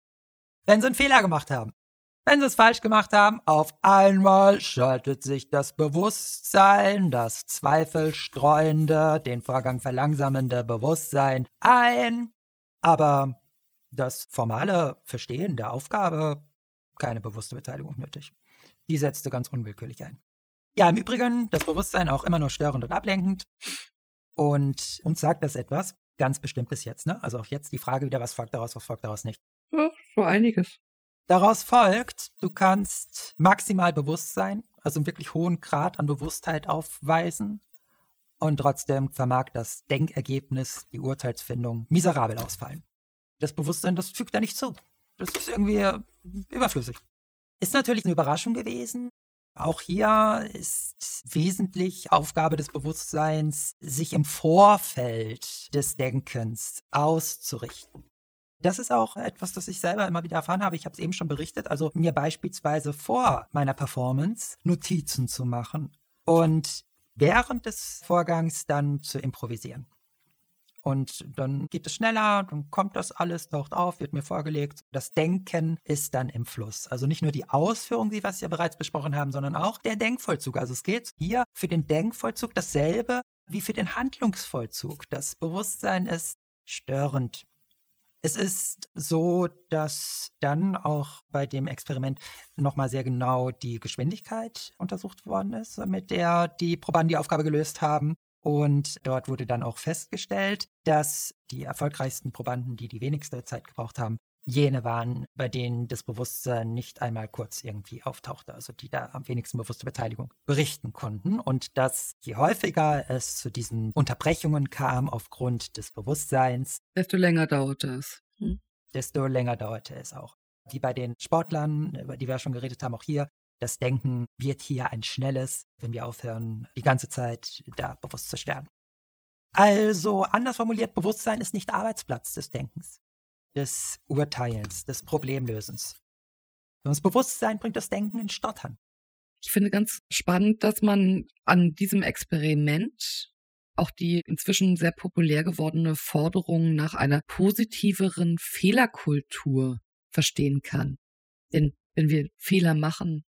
Wenn sie einen Fehler gemacht haben. Wenn sie es falsch gemacht haben, auf einmal schaltet sich das Bewusstsein, das zweifelstreuende, den Vorgang verlangsamende Bewusstsein ein. Aber das formale Verstehen der Aufgabe, keine bewusste Beteiligung nötig. Die setzte ganz unwillkürlich ein. Ja, im Übrigen, das Bewusstsein auch immer nur störend und ablenkend. Und uns sagt das etwas ganz Bestimmtes jetzt, ne? Also auch jetzt die Frage wieder, was folgt daraus, was folgt daraus nicht. Ja, so einiges. Daraus folgt, du kannst maximal Bewusstsein, also einen wirklich hohen Grad an Bewusstheit aufweisen und trotzdem vermag das Denkergebnis, die Urteilsfindung miserabel ausfallen. Das Bewusstsein, das fügt da nicht zu. Das ist irgendwie überflüssig. Ist natürlich eine Überraschung gewesen. Auch hier ist wesentlich Aufgabe des Bewusstseins, sich im Vorfeld des Denkens auszurichten. Das ist auch etwas, das ich selber immer wieder erfahren habe. Ich habe es eben schon berichtet. Also mir beispielsweise vor meiner Performance Notizen zu machen und während des Vorgangs dann zu improvisieren. Und dann geht es schneller, dann kommt das alles, taucht auf, wird mir vorgelegt. Das Denken ist dann im Fluss. Also nicht nur die Ausführung, die wir bereits besprochen haben, sondern auch der Denkvollzug. Also es geht hier für den Denkvollzug dasselbe wie für den Handlungsvollzug. Das Bewusstsein ist störend es ist so, dass dann auch bei dem Experiment nochmal sehr genau die Geschwindigkeit untersucht worden ist, mit der die Probanden die Aufgabe gelöst haben. Und dort wurde dann auch festgestellt, dass die erfolgreichsten Probanden, die die wenigste Zeit gebraucht haben, jene waren, bei denen das Bewusstsein nicht einmal kurz irgendwie auftauchte, also die da am wenigsten bewusste Beteiligung berichten konnten. Und dass je häufiger es zu diesen Unterbrechungen kam aufgrund des Bewusstseins, desto länger dauerte es. Hm. Desto länger dauerte es auch. Wie bei den Sportlern, über die wir schon geredet haben, auch hier, das Denken wird hier ein schnelles, wenn wir aufhören, die ganze Zeit da bewusst zu sterben. Also, anders formuliert, Bewusstsein ist nicht Arbeitsplatz des Denkens des Urteilens, des Problemlösens. Das Bewusstsein bringt das Denken in Stottern. Ich finde ganz spannend, dass man an diesem Experiment auch die inzwischen sehr populär gewordene Forderung nach einer positiveren Fehlerkultur verstehen kann. Denn wenn wir Fehler machen,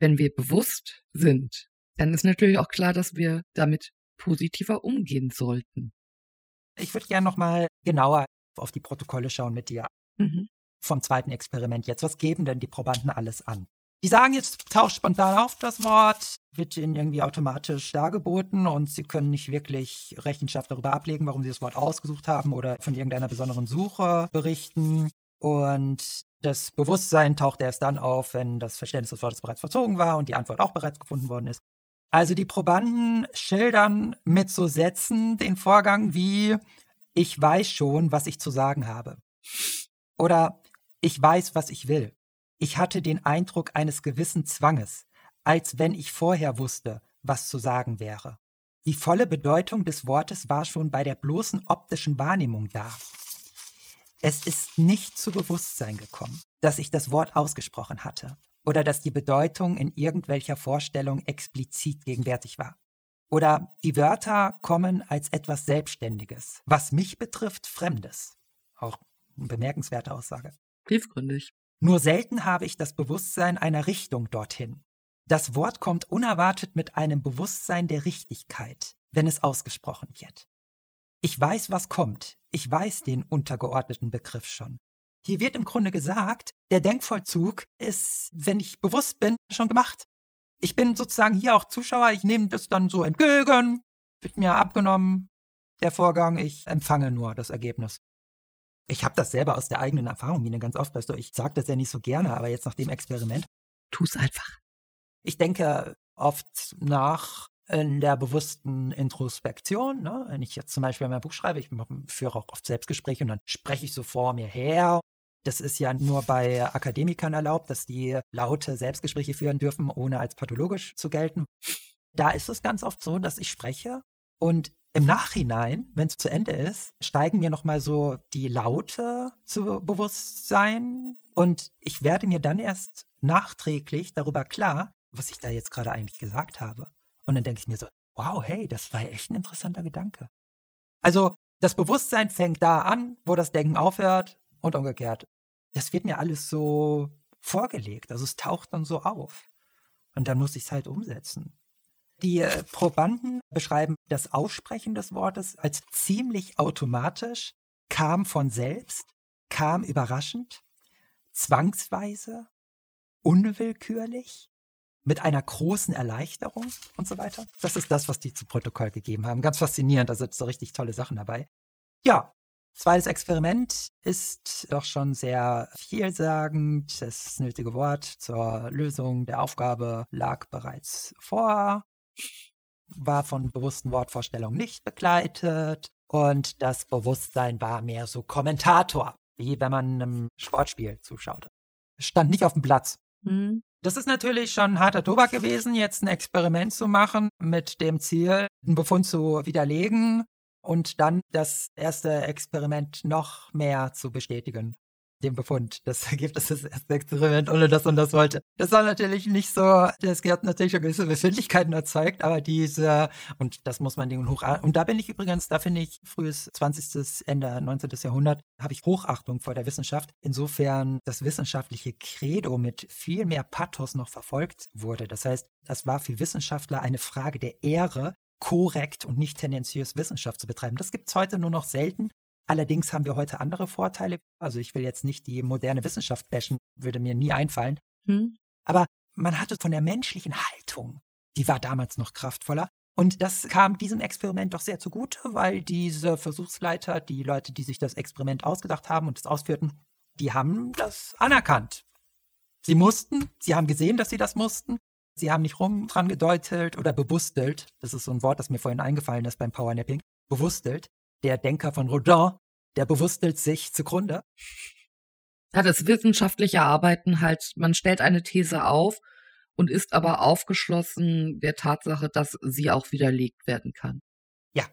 wenn wir bewusst sind, dann ist natürlich auch klar, dass wir damit positiver umgehen sollten. Ich würde gerne nochmal genauer auf die Protokolle schauen mit dir. Mhm. Vom zweiten Experiment jetzt. Was geben denn die Probanden alles an? Die sagen jetzt, taucht spontan auf das Wort, wird ihnen irgendwie automatisch dargeboten und sie können nicht wirklich Rechenschaft darüber ablegen, warum sie das Wort ausgesucht haben oder von irgendeiner besonderen Suche berichten. Und das Bewusstsein taucht erst dann auf, wenn das Verständnis des Wortes bereits verzogen war und die Antwort auch bereits gefunden worden ist. Also die Probanden schildern mit so Sätzen den Vorgang wie, ich weiß schon, was ich zu sagen habe. Oder ich weiß, was ich will. Ich hatte den Eindruck eines gewissen Zwanges, als wenn ich vorher wusste, was zu sagen wäre. Die volle Bedeutung des Wortes war schon bei der bloßen optischen Wahrnehmung da. Es ist nicht zu Bewusstsein gekommen, dass ich das Wort ausgesprochen hatte oder dass die Bedeutung in irgendwelcher Vorstellung explizit gegenwärtig war. Oder die Wörter kommen als etwas Selbstständiges, was mich betrifft, Fremdes. Auch eine bemerkenswerte Aussage. Tiefgründig. Nur selten habe ich das Bewusstsein einer Richtung dorthin. Das Wort kommt unerwartet mit einem Bewusstsein der Richtigkeit, wenn es ausgesprochen wird. Ich weiß, was kommt. Ich weiß den untergeordneten Begriff schon. Hier wird im Grunde gesagt, der Denkvollzug ist, wenn ich bewusst bin, schon gemacht ich bin sozusagen hier auch Zuschauer, ich nehme das dann so entgegen, wird mir abgenommen, der Vorgang, ich empfange nur das Ergebnis. Ich habe das selber aus der eigenen Erfahrung, Mine, ganz oft, weißt du, ich sage das ja nicht so gerne, aber jetzt nach dem Experiment. Tu es einfach. Ich denke oft nach in der bewussten Introspektion. Ne? Wenn ich jetzt zum Beispiel mein Buch schreibe, ich führe auch oft Selbstgespräche und dann spreche ich so vor mir her Das ist ja nur bei Akademikern erlaubt, dass die laute Selbstgespräche führen dürfen, ohne als pathologisch zu gelten. Da ist es ganz oft so, dass ich spreche und im Nachhinein, wenn es zu Ende ist, steigen mir nochmal so die Laute zu Bewusstsein und ich werde mir dann erst nachträglich darüber klar, was ich da jetzt gerade eigentlich gesagt habe. Und dann denke ich mir so, wow, hey, das war echt ein interessanter Gedanke. Also das Bewusstsein fängt da an, wo das Denken aufhört und umgekehrt. Das wird mir alles so vorgelegt. Also es taucht dann so auf. Und dann muss ich es halt umsetzen. Die äh, Probanden beschreiben das Aussprechen des Wortes als ziemlich automatisch, kam von selbst, kam überraschend, zwangsweise, unwillkürlich, mit einer großen Erleichterung und so weiter. Das ist das, was die zu Protokoll gegeben haben. Ganz faszinierend, da sind so richtig tolle Sachen dabei. Ja, zweites Experiment ist doch schon sehr vielsagend. Das nötige Wort zur Lösung der Aufgabe lag bereits vor war von bewussten Wortvorstellungen nicht begleitet und das Bewusstsein war mehr so Kommentator, wie wenn man einem Sportspiel zuschaute. Stand nicht auf dem Platz. Mhm. Das ist natürlich schon harter Tobak gewesen, jetzt ein Experiment zu machen mit dem Ziel, einen Befund zu widerlegen und dann das erste Experiment noch mehr zu bestätigen dem Befund des Ergebnisses des ersten Experiment ohne das und das wollte. Das war natürlich nicht so, das hat natürlich schon gewisse Befindlichkeiten erzeugt, aber diese, und das muss man Dingen hoch, und da bin ich übrigens, da finde ich frühes 20. Ende 19. Jahrhundert, habe ich Hochachtung vor der Wissenschaft, insofern das wissenschaftliche Credo mit viel mehr Pathos noch verfolgt wurde. Das heißt, das war für Wissenschaftler eine Frage der Ehre, korrekt und nicht tendenziös Wissenschaft zu betreiben. Das gibt es heute nur noch selten Allerdings haben wir heute andere Vorteile. Also ich will jetzt nicht die moderne Wissenschaft bashen, würde mir nie einfallen. Hm. Aber man hatte von der menschlichen Haltung, die war damals noch kraftvoller. Und das kam diesem Experiment doch sehr zugute, weil diese Versuchsleiter, die Leute, die sich das Experiment ausgedacht haben und es ausführten, die haben das anerkannt. Sie mussten, sie haben gesehen, dass sie das mussten. Sie haben nicht rum dran gedeutet oder bewusstelt. Das ist so ein Wort, das mir vorhin eingefallen ist beim Powernapping. Bewusstelt der Denker von Rodin, der bewusstelt sich zugrunde. Ja, das wissenschaftliche Arbeiten halt, man stellt eine These auf und ist aber aufgeschlossen der Tatsache, dass sie auch widerlegt werden kann. Ja,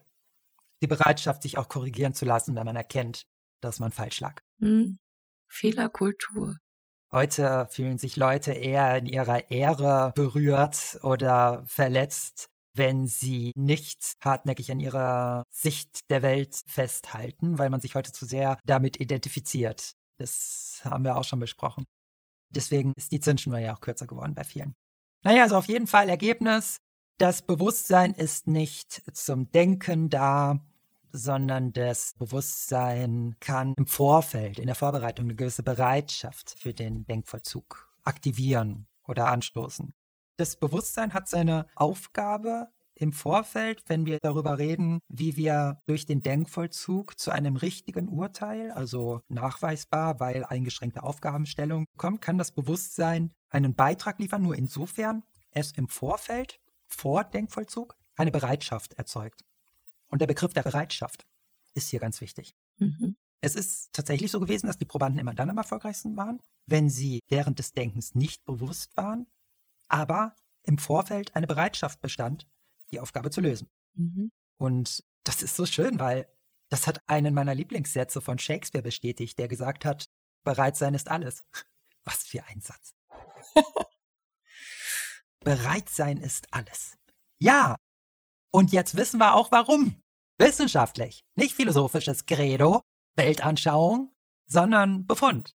die Bereitschaft, sich auch korrigieren zu lassen, wenn man erkennt, dass man falsch lag. Hm. Fehlerkultur. Heute fühlen sich Leute eher in ihrer Ehre berührt oder verletzt, wenn sie nicht hartnäckig an ihrer Sicht der Welt festhalten, weil man sich heute zu sehr damit identifiziert. Das haben wir auch schon besprochen. Deswegen ist die Zündschnur ja auch kürzer geworden bei vielen. Naja, also auf jeden Fall Ergebnis. Das Bewusstsein ist nicht zum Denken da, sondern das Bewusstsein kann im Vorfeld, in der Vorbereitung eine gewisse Bereitschaft für den Denkvollzug aktivieren oder anstoßen. Das Bewusstsein hat seine Aufgabe im Vorfeld, wenn wir darüber reden, wie wir durch den Denkvollzug zu einem richtigen Urteil, also nachweisbar, weil eingeschränkte Aufgabenstellung kommt, kann das Bewusstsein einen Beitrag liefern, nur insofern es im Vorfeld, vor Denkvollzug, eine Bereitschaft erzeugt. Und der Begriff der Bereitschaft ist hier ganz wichtig. Mhm. Es ist tatsächlich so gewesen, dass die Probanden immer dann am erfolgreichsten waren, wenn sie während des Denkens nicht bewusst waren, aber im Vorfeld eine Bereitschaft bestand, die Aufgabe zu lösen. Mhm. Und das ist so schön, weil das hat einen meiner Lieblingssätze von Shakespeare bestätigt, der gesagt hat, bereit sein ist alles. Was für ein Satz. bereit sein ist alles. Ja. Und jetzt wissen wir auch warum. Wissenschaftlich, nicht philosophisches Credo, Weltanschauung, sondern Befund.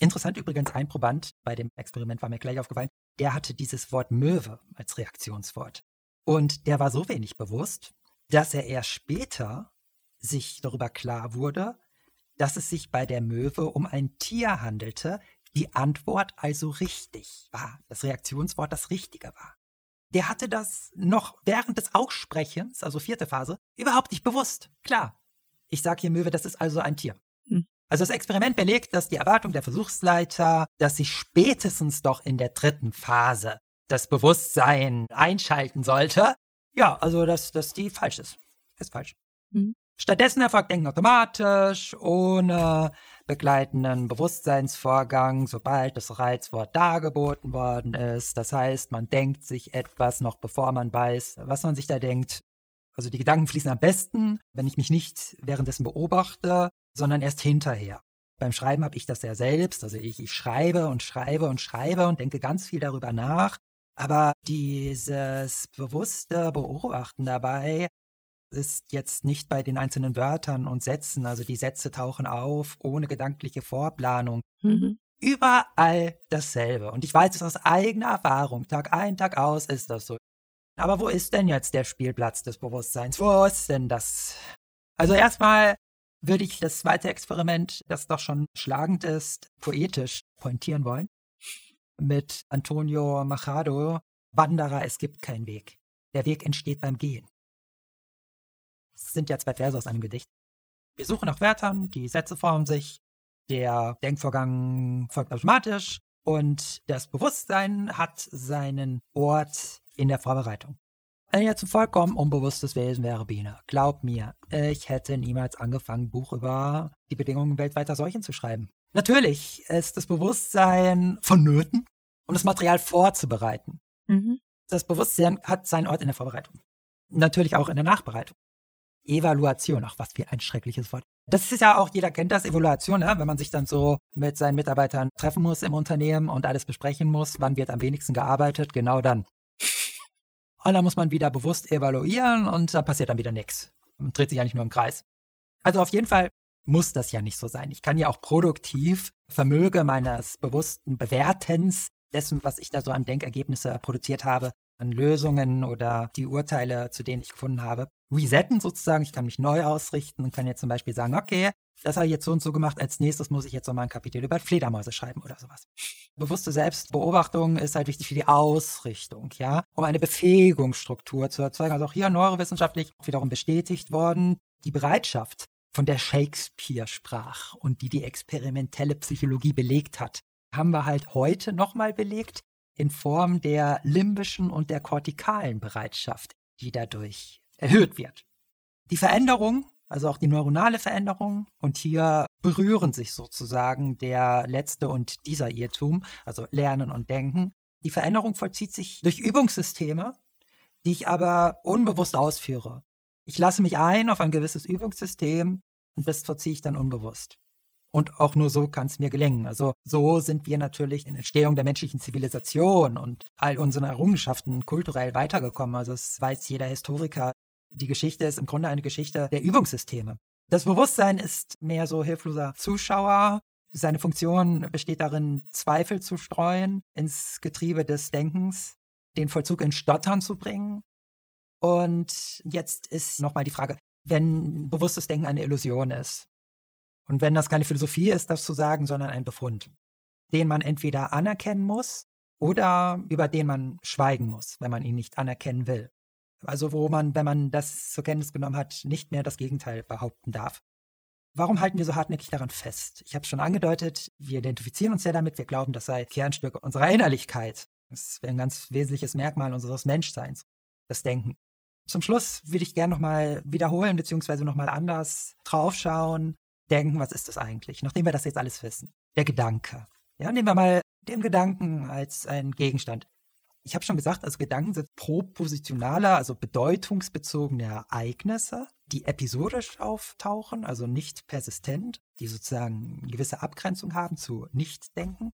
Interessant übrigens, ein Proband bei dem Experiment war mir gleich aufgefallen, der hatte dieses Wort Möwe als Reaktionswort. Und der war so wenig bewusst, dass er erst später sich darüber klar wurde, dass es sich bei der Möwe um ein Tier handelte, die Antwort also richtig war, das Reaktionswort das Richtige war. Der hatte das noch während des Aussprechens, also vierte Phase, überhaupt nicht bewusst. Klar, ich sage hier Möwe, das ist also ein Tier. Hm. Also das Experiment belegt, dass die Erwartung der Versuchsleiter, dass sich spätestens doch in der dritten Phase das Bewusstsein einschalten sollte, ja, also dass, dass die falsch ist. Ist falsch. Mhm. Stattdessen erfolgt Denken automatisch, ohne begleitenden Bewusstseinsvorgang, sobald das Reizwort dargeboten worden ist. Das heißt, man denkt sich etwas noch bevor man weiß, was man sich da denkt. Also die Gedanken fließen am besten, wenn ich mich nicht währenddessen beobachte, sondern erst hinterher. Beim Schreiben habe ich das ja selbst. Also ich, ich schreibe und schreibe und schreibe und denke ganz viel darüber nach. Aber dieses bewusste Beobachten dabei ist jetzt nicht bei den einzelnen Wörtern und Sätzen. Also die Sätze tauchen auf ohne gedankliche Vorplanung. Mhm. Überall dasselbe. Und ich weiß es aus eigener Erfahrung. Tag ein, Tag aus ist das so. Aber wo ist denn jetzt der Spielplatz des Bewusstseins? Wo ist denn das? Also erstmal würde ich das zweite Experiment, das doch schon schlagend ist, poetisch pointieren wollen. Mit Antonio Machado, Wanderer, es gibt keinen Weg. Der Weg entsteht beim Gehen. Sind ja zwei Verse aus einem Gedicht. Wir suchen nach Wörtern, die Sätze formen sich, der Denkvorgang folgt automatisch und das Bewusstsein hat seinen Ort in der Vorbereitung. Wenn jetzt ein vollkommen unbewusstes Wesen wäre Biene, glaub mir, ich hätte niemals angefangen, ein Buch über die Bedingungen weltweiter Seuchen zu schreiben. Natürlich ist das Bewusstsein vonnöten, um das Material vorzubereiten. Mhm. Das Bewusstsein hat seinen Ort in der Vorbereitung. Natürlich auch in der Nachbereitung. Evaluation, ach was für ein schreckliches Wort. Das ist ja auch, jeder kennt das, Evaluation, ne? wenn man sich dann so mit seinen Mitarbeitern treffen muss im Unternehmen und alles besprechen muss, wann wird am wenigsten gearbeitet, genau dann. Und dann muss man wieder bewusst evaluieren und da passiert dann wieder nichts. Man dreht sich ja nicht nur im Kreis. Also auf jeden Fall muss das ja nicht so sein. Ich kann ja auch produktiv Vermöge meines bewussten Bewertens dessen, was ich da so an Denkergebnisse produziert habe, an Lösungen oder die Urteile, zu denen ich gefunden habe, resetten sozusagen. Ich kann mich neu ausrichten und kann jetzt zum Beispiel sagen, okay, das habe ich jetzt so und so gemacht. Als nächstes muss ich jetzt nochmal ein Kapitel über Fledermäuse schreiben oder sowas. Bewusste Selbstbeobachtung ist halt wichtig für die Ausrichtung, ja, um eine Befähigungsstruktur zu erzeugen. Also auch hier neurowissenschaftlich wiederum bestätigt worden, die Bereitschaft, von der Shakespeare sprach und die die experimentelle Psychologie belegt hat, haben wir halt heute nochmal belegt in Form der limbischen und der kortikalen Bereitschaft, die dadurch erhöht wird. Die Veränderung, also auch die neuronale Veränderung, und hier berühren sich sozusagen der letzte und dieser Irrtum, also Lernen und Denken. Die Veränderung vollzieht sich durch Übungssysteme, die ich aber unbewusst ausführe. Ich lasse mich ein auf ein gewisses Übungssystem und das vollziehe ich dann unbewusst. Und auch nur so kann es mir gelingen. Also so sind wir natürlich in Entstehung der menschlichen Zivilisation und all unseren Errungenschaften kulturell weitergekommen. Also es weiß jeder Historiker. Die Geschichte ist im Grunde eine Geschichte der Übungssysteme. Das Bewusstsein ist mehr so hilfloser Zuschauer. Seine Funktion besteht darin, Zweifel zu streuen ins Getriebe des Denkens, den Vollzug in Stottern zu bringen. Und jetzt ist nochmal die Frage, wenn bewusstes Denken eine Illusion ist, und wenn das keine Philosophie ist, das zu sagen, sondern ein Befund, den man entweder anerkennen muss oder über den man schweigen muss, wenn man ihn nicht anerkennen will. Also wo man, wenn man das zur Kenntnis genommen hat, nicht mehr das Gegenteil behaupten darf. Warum halten wir so hartnäckig daran fest? Ich habe es schon angedeutet, wir identifizieren uns ja damit, wir glauben, das sei Kernstück unserer Innerlichkeit. Das wäre ein ganz wesentliches Merkmal unseres Menschseins, das Denken. Zum Schluss will ich gerne nochmal wiederholen, beziehungsweise nochmal anders draufschauen, denken, was ist das eigentlich, nachdem wir das jetzt alles wissen? Der Gedanke. Ja, nehmen wir mal den Gedanken als einen Gegenstand. Ich habe schon gesagt, also Gedanken sind propositionaler, also bedeutungsbezogene Ereignisse, die episodisch auftauchen, also nicht persistent, die sozusagen eine gewisse Abgrenzung haben zu Nichtdenken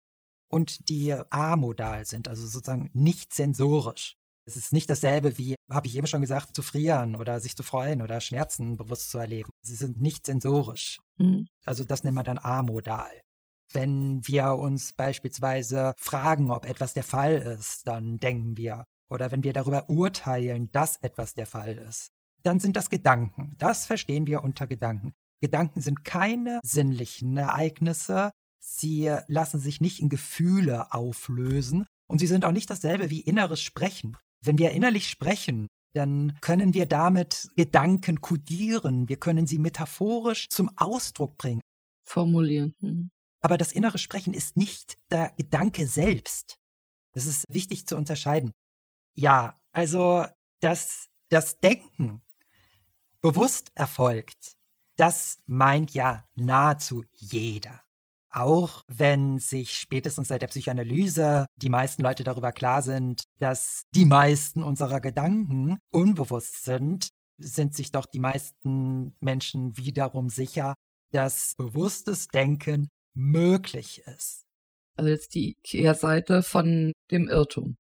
und die amodal sind, also sozusagen nicht sensorisch. Es ist nicht dasselbe wie, habe ich eben schon gesagt, zu frieren oder sich zu freuen oder Schmerzen bewusst zu erleben. Sie sind nicht sensorisch. Mhm. Also das nennt man dann amodal. Wenn wir uns beispielsweise fragen, ob etwas der Fall ist, dann denken wir. Oder wenn wir darüber urteilen, dass etwas der Fall ist, dann sind das Gedanken. Das verstehen wir unter Gedanken. Gedanken sind keine sinnlichen Ereignisse. Sie lassen sich nicht in Gefühle auflösen. Und sie sind auch nicht dasselbe wie inneres Sprechen. Wenn wir innerlich sprechen, dann können wir damit Gedanken kodieren. Wir können sie metaphorisch zum Ausdruck bringen. Formulieren. Mhm. Aber das innere Sprechen ist nicht der Gedanke selbst. Das ist wichtig zu unterscheiden. Ja, also das, das Denken bewusst erfolgt, das meint ja nahezu jeder. Auch wenn sich spätestens seit der Psychoanalyse die meisten Leute darüber klar sind, dass die meisten unserer Gedanken unbewusst sind, sind sich doch die meisten Menschen wiederum sicher, dass bewusstes Denken möglich ist. Also jetzt die Kehrseite von dem Irrtum.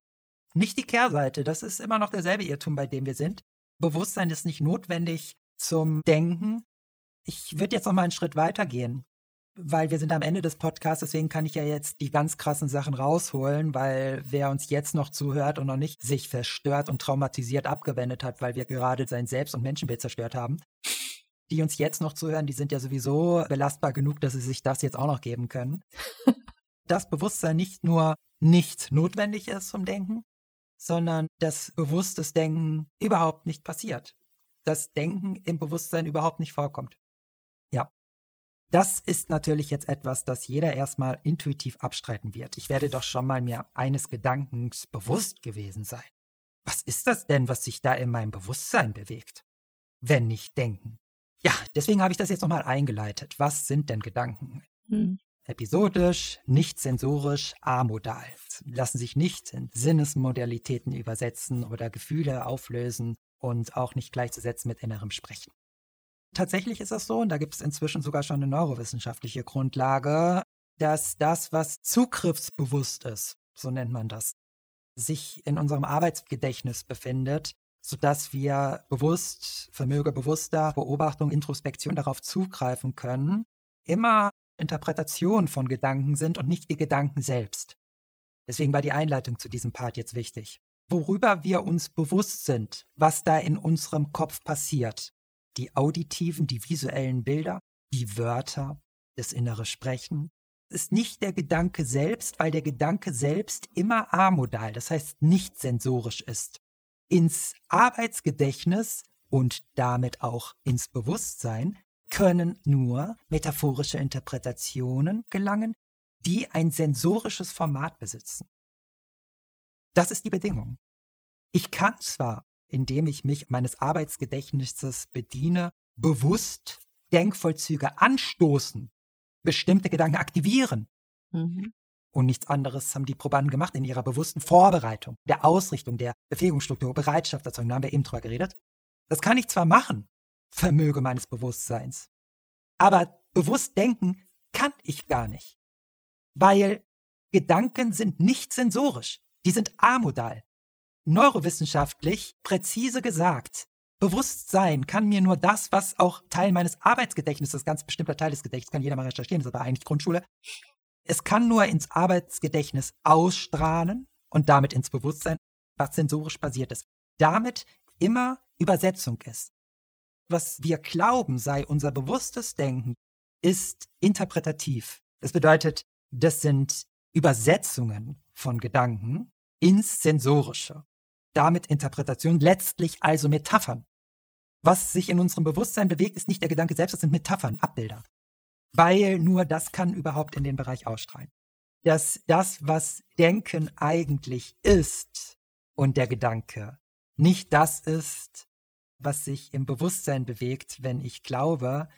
Nicht die Kehrseite, das ist immer noch derselbe Irrtum, bei dem wir sind. Bewusstsein ist nicht notwendig zum Denken. Ich würde jetzt noch mal einen Schritt weiter gehen weil wir sind am Ende des Podcasts, deswegen kann ich ja jetzt die ganz krassen Sachen rausholen, weil wer uns jetzt noch zuhört und noch nicht sich verstört und traumatisiert abgewendet hat, weil wir gerade sein Selbst- und Menschenbild zerstört haben, die uns jetzt noch zuhören, die sind ja sowieso belastbar genug, dass sie sich das jetzt auch noch geben können. das Bewusstsein nicht nur nicht notwendig ist zum Denken, sondern dass bewusstes Denken überhaupt nicht passiert. Das Denken im Bewusstsein überhaupt nicht vorkommt. Das ist natürlich jetzt etwas, das jeder erstmal intuitiv abstreiten wird. Ich werde doch schon mal mir eines Gedankens bewusst gewesen sein. Was ist das denn, was sich da in meinem Bewusstsein bewegt? Wenn nicht denken. Ja, deswegen habe ich das jetzt nochmal eingeleitet. Was sind denn Gedanken? Hm. Episodisch, nicht sensorisch, amodal. Lassen sich nicht in Sinnesmodalitäten übersetzen oder Gefühle auflösen und auch nicht gleichzusetzen mit innerem Sprechen. Tatsächlich ist das so, und da gibt es inzwischen sogar schon eine neurowissenschaftliche Grundlage, dass das, was zugriffsbewusst ist, so nennt man das, sich in unserem Arbeitsgedächtnis befindet, sodass wir bewusst, Vermöge bewusster Beobachtung, Introspektion darauf zugreifen können, immer Interpretation von Gedanken sind und nicht die Gedanken selbst. Deswegen war die Einleitung zu diesem Part jetzt wichtig. Worüber wir uns bewusst sind, was da in unserem Kopf passiert, die auditiven, die visuellen Bilder, die Wörter, das innere Sprechen. Es ist nicht der Gedanke selbst, weil der Gedanke selbst immer amodal, das heißt nicht sensorisch ist. Ins Arbeitsgedächtnis und damit auch ins Bewusstsein können nur metaphorische Interpretationen gelangen, die ein sensorisches Format besitzen. Das ist die Bedingung. Ich kann zwar indem ich mich meines Arbeitsgedächtnisses bediene, bewusst Denkvollzüge anstoßen, bestimmte Gedanken aktivieren. Mhm. Und nichts anderes haben die Probanden gemacht in ihrer bewussten Vorbereitung, der Ausrichtung, der Befähigungsstruktur, Bereitschaft dazu. Da haben wir eben drüber geredet. Das kann ich zwar machen, Vermöge meines Bewusstseins, aber bewusst denken kann ich gar nicht. Weil Gedanken sind nicht sensorisch, die sind amodal neurowissenschaftlich präzise gesagt. Bewusstsein kann mir nur das, was auch Teil meines Arbeitsgedächtnisses, ganz bestimmter Teil des Gedächtnisses, kann jeder mal recherchieren, das ist aber eigentlich Grundschule. Es kann nur ins Arbeitsgedächtnis ausstrahlen und damit ins Bewusstsein, was sensorisch basiert ist. Damit immer Übersetzung ist. Was wir glauben, sei unser bewusstes Denken, ist interpretativ. Das bedeutet, das sind Übersetzungen von Gedanken ins Sensorische damit Interpretation, letztlich also Metaphern. Was sich in unserem Bewusstsein bewegt, ist nicht der Gedanke selbst, das sind Metaphern, Abbilder. Weil nur das kann überhaupt in den Bereich ausstrahlen. Dass das, was Denken eigentlich ist und der Gedanke nicht das ist, was sich im Bewusstsein bewegt, wenn ich glaube,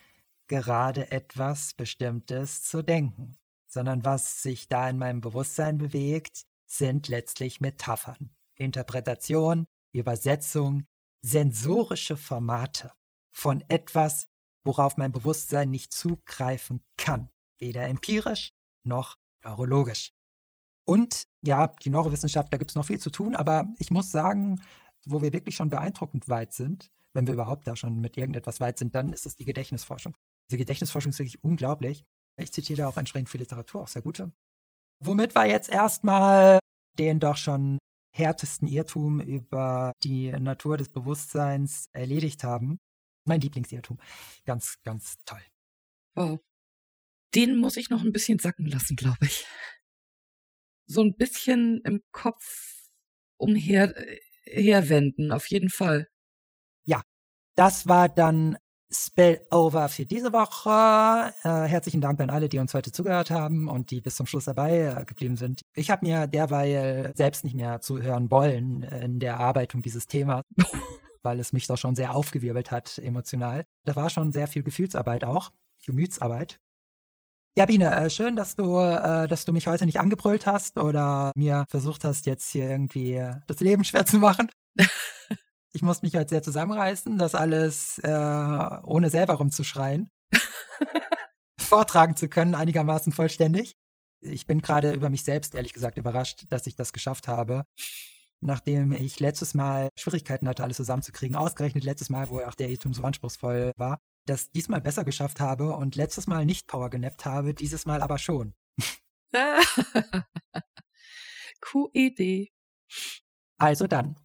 gerade etwas Bestimmtes zu denken, sondern was sich da in meinem Bewusstsein bewegt, sind letztlich Metaphern. Interpretation, Übersetzung, sensorische Formate von etwas, worauf mein Bewusstsein nicht zugreifen kann, weder empirisch noch neurologisch. Und ja, die Neurowissenschaft, da gibt es noch viel zu tun, aber ich muss sagen, wo wir wirklich schon beeindruckend weit sind, wenn wir überhaupt da schon mit irgendetwas weit sind, dann ist es die Gedächtnisforschung. Die Gedächtnisforschung ist wirklich unglaublich. Ich zitiere da auch entsprechend viel Literatur, auch sehr gute. Womit wir jetzt erstmal den doch schon härtesten Irrtum über die Natur des Bewusstseins erledigt haben. Mein Lieblingsirrtum. Ganz, ganz toll. Wow. Den muss ich noch ein bisschen sacken lassen, glaube ich. So ein bisschen im Kopf umher herwenden, auf jeden Fall. Ja, das war dann Spillover für diese Woche. Äh, herzlichen Dank an alle, die uns heute zugehört haben und die bis zum Schluss dabei äh, geblieben sind. Ich habe mir derweil selbst nicht mehr zuhören wollen in der Erarbeitung dieses Themas. weil es mich doch schon sehr aufgewirbelt hat emotional. Da war schon sehr viel Gefühlsarbeit auch, Gemütsarbeit. Ja, Biene, äh, schön, dass du, äh, dass du mich heute nicht angebrüllt hast oder mir versucht hast, jetzt hier irgendwie das Leben schwer zu machen. ich muss mich halt sehr zusammenreißen, das alles äh, ohne selber rumzuschreien vortragen zu können, einigermaßen vollständig. Ich bin gerade über mich selbst, ehrlich gesagt, überrascht, dass ich das geschafft habe. Nachdem ich letztes Mal Schwierigkeiten hatte, alles zusammenzukriegen, ausgerechnet letztes Mal, wo auch der Irrtum so anspruchsvoll war, das diesmal besser geschafft habe und letztes Mal nicht Power genappt habe, dieses Mal aber schon. QED. Also dann.